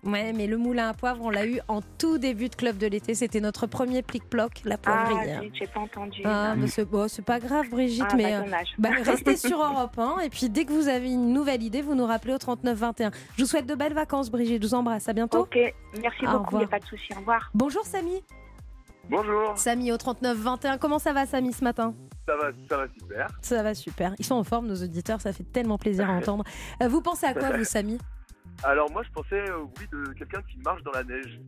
Ouais, mais le moulin à poivre, on l'a eu en tout début de Club de l'été. C'était notre premier plic-ploc, la Ah, poivrière. zut, j'ai pas entendu. Ah, bah, c'est bon, c'est pas grave, Brigitte, Ah, mais bah, euh, bah, *laughs* restez sur Europe 1 et puis dès que vous avez une nouvelle idée, vous nous rappelez au 39 21. Je vous souhaite de belles vacances, Brigitte. Je vous embrasse. À bientôt. Ok, merci Au beaucoup, il n'y a pas de souci. Au revoir. Bonjour, Samy. Bonjour, Samy au 39 21. Comment ça va, Samy, ce matin? Ça va, ça va super. Ça va super. Ils sont en forme, nos auditeurs. Ça fait tellement plaisir à *laughs* entendre. Euh, vous pensez à quoi, vous, Samy? Alors moi je pensais au bruit de quelqu'un qui marche dans la neige.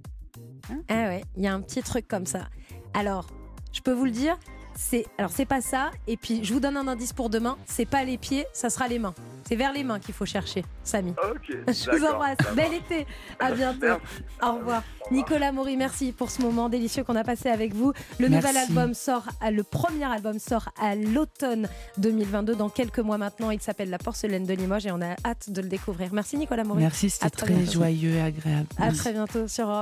Ah ouais, il y a un petit truc comme ça. Alors, je peux vous le dire, c'est alors c'est pas ça. Et puis je vous donne un indice pour demain. C'est pas les pieds, ça sera les mains. C'est vers les mains qu'il faut chercher, Samy. Ok. *laughs* Je vous embrasse. Bel été. À bientôt. Merci. Au revoir. Nicolas Maury, merci pour ce moment délicieux qu'on a passé avec vous. Le Merci. nouvel album sort, à- le premier album sort à l'automne 2022, dans quelques mois maintenant. Il s'appelle La Porcelaine de Limoges et on a hâte de le découvrir. Merci Nicolas Maury. Merci, c'était très bientôt. joyeux et agréable. À Merci. très bientôt sur Europe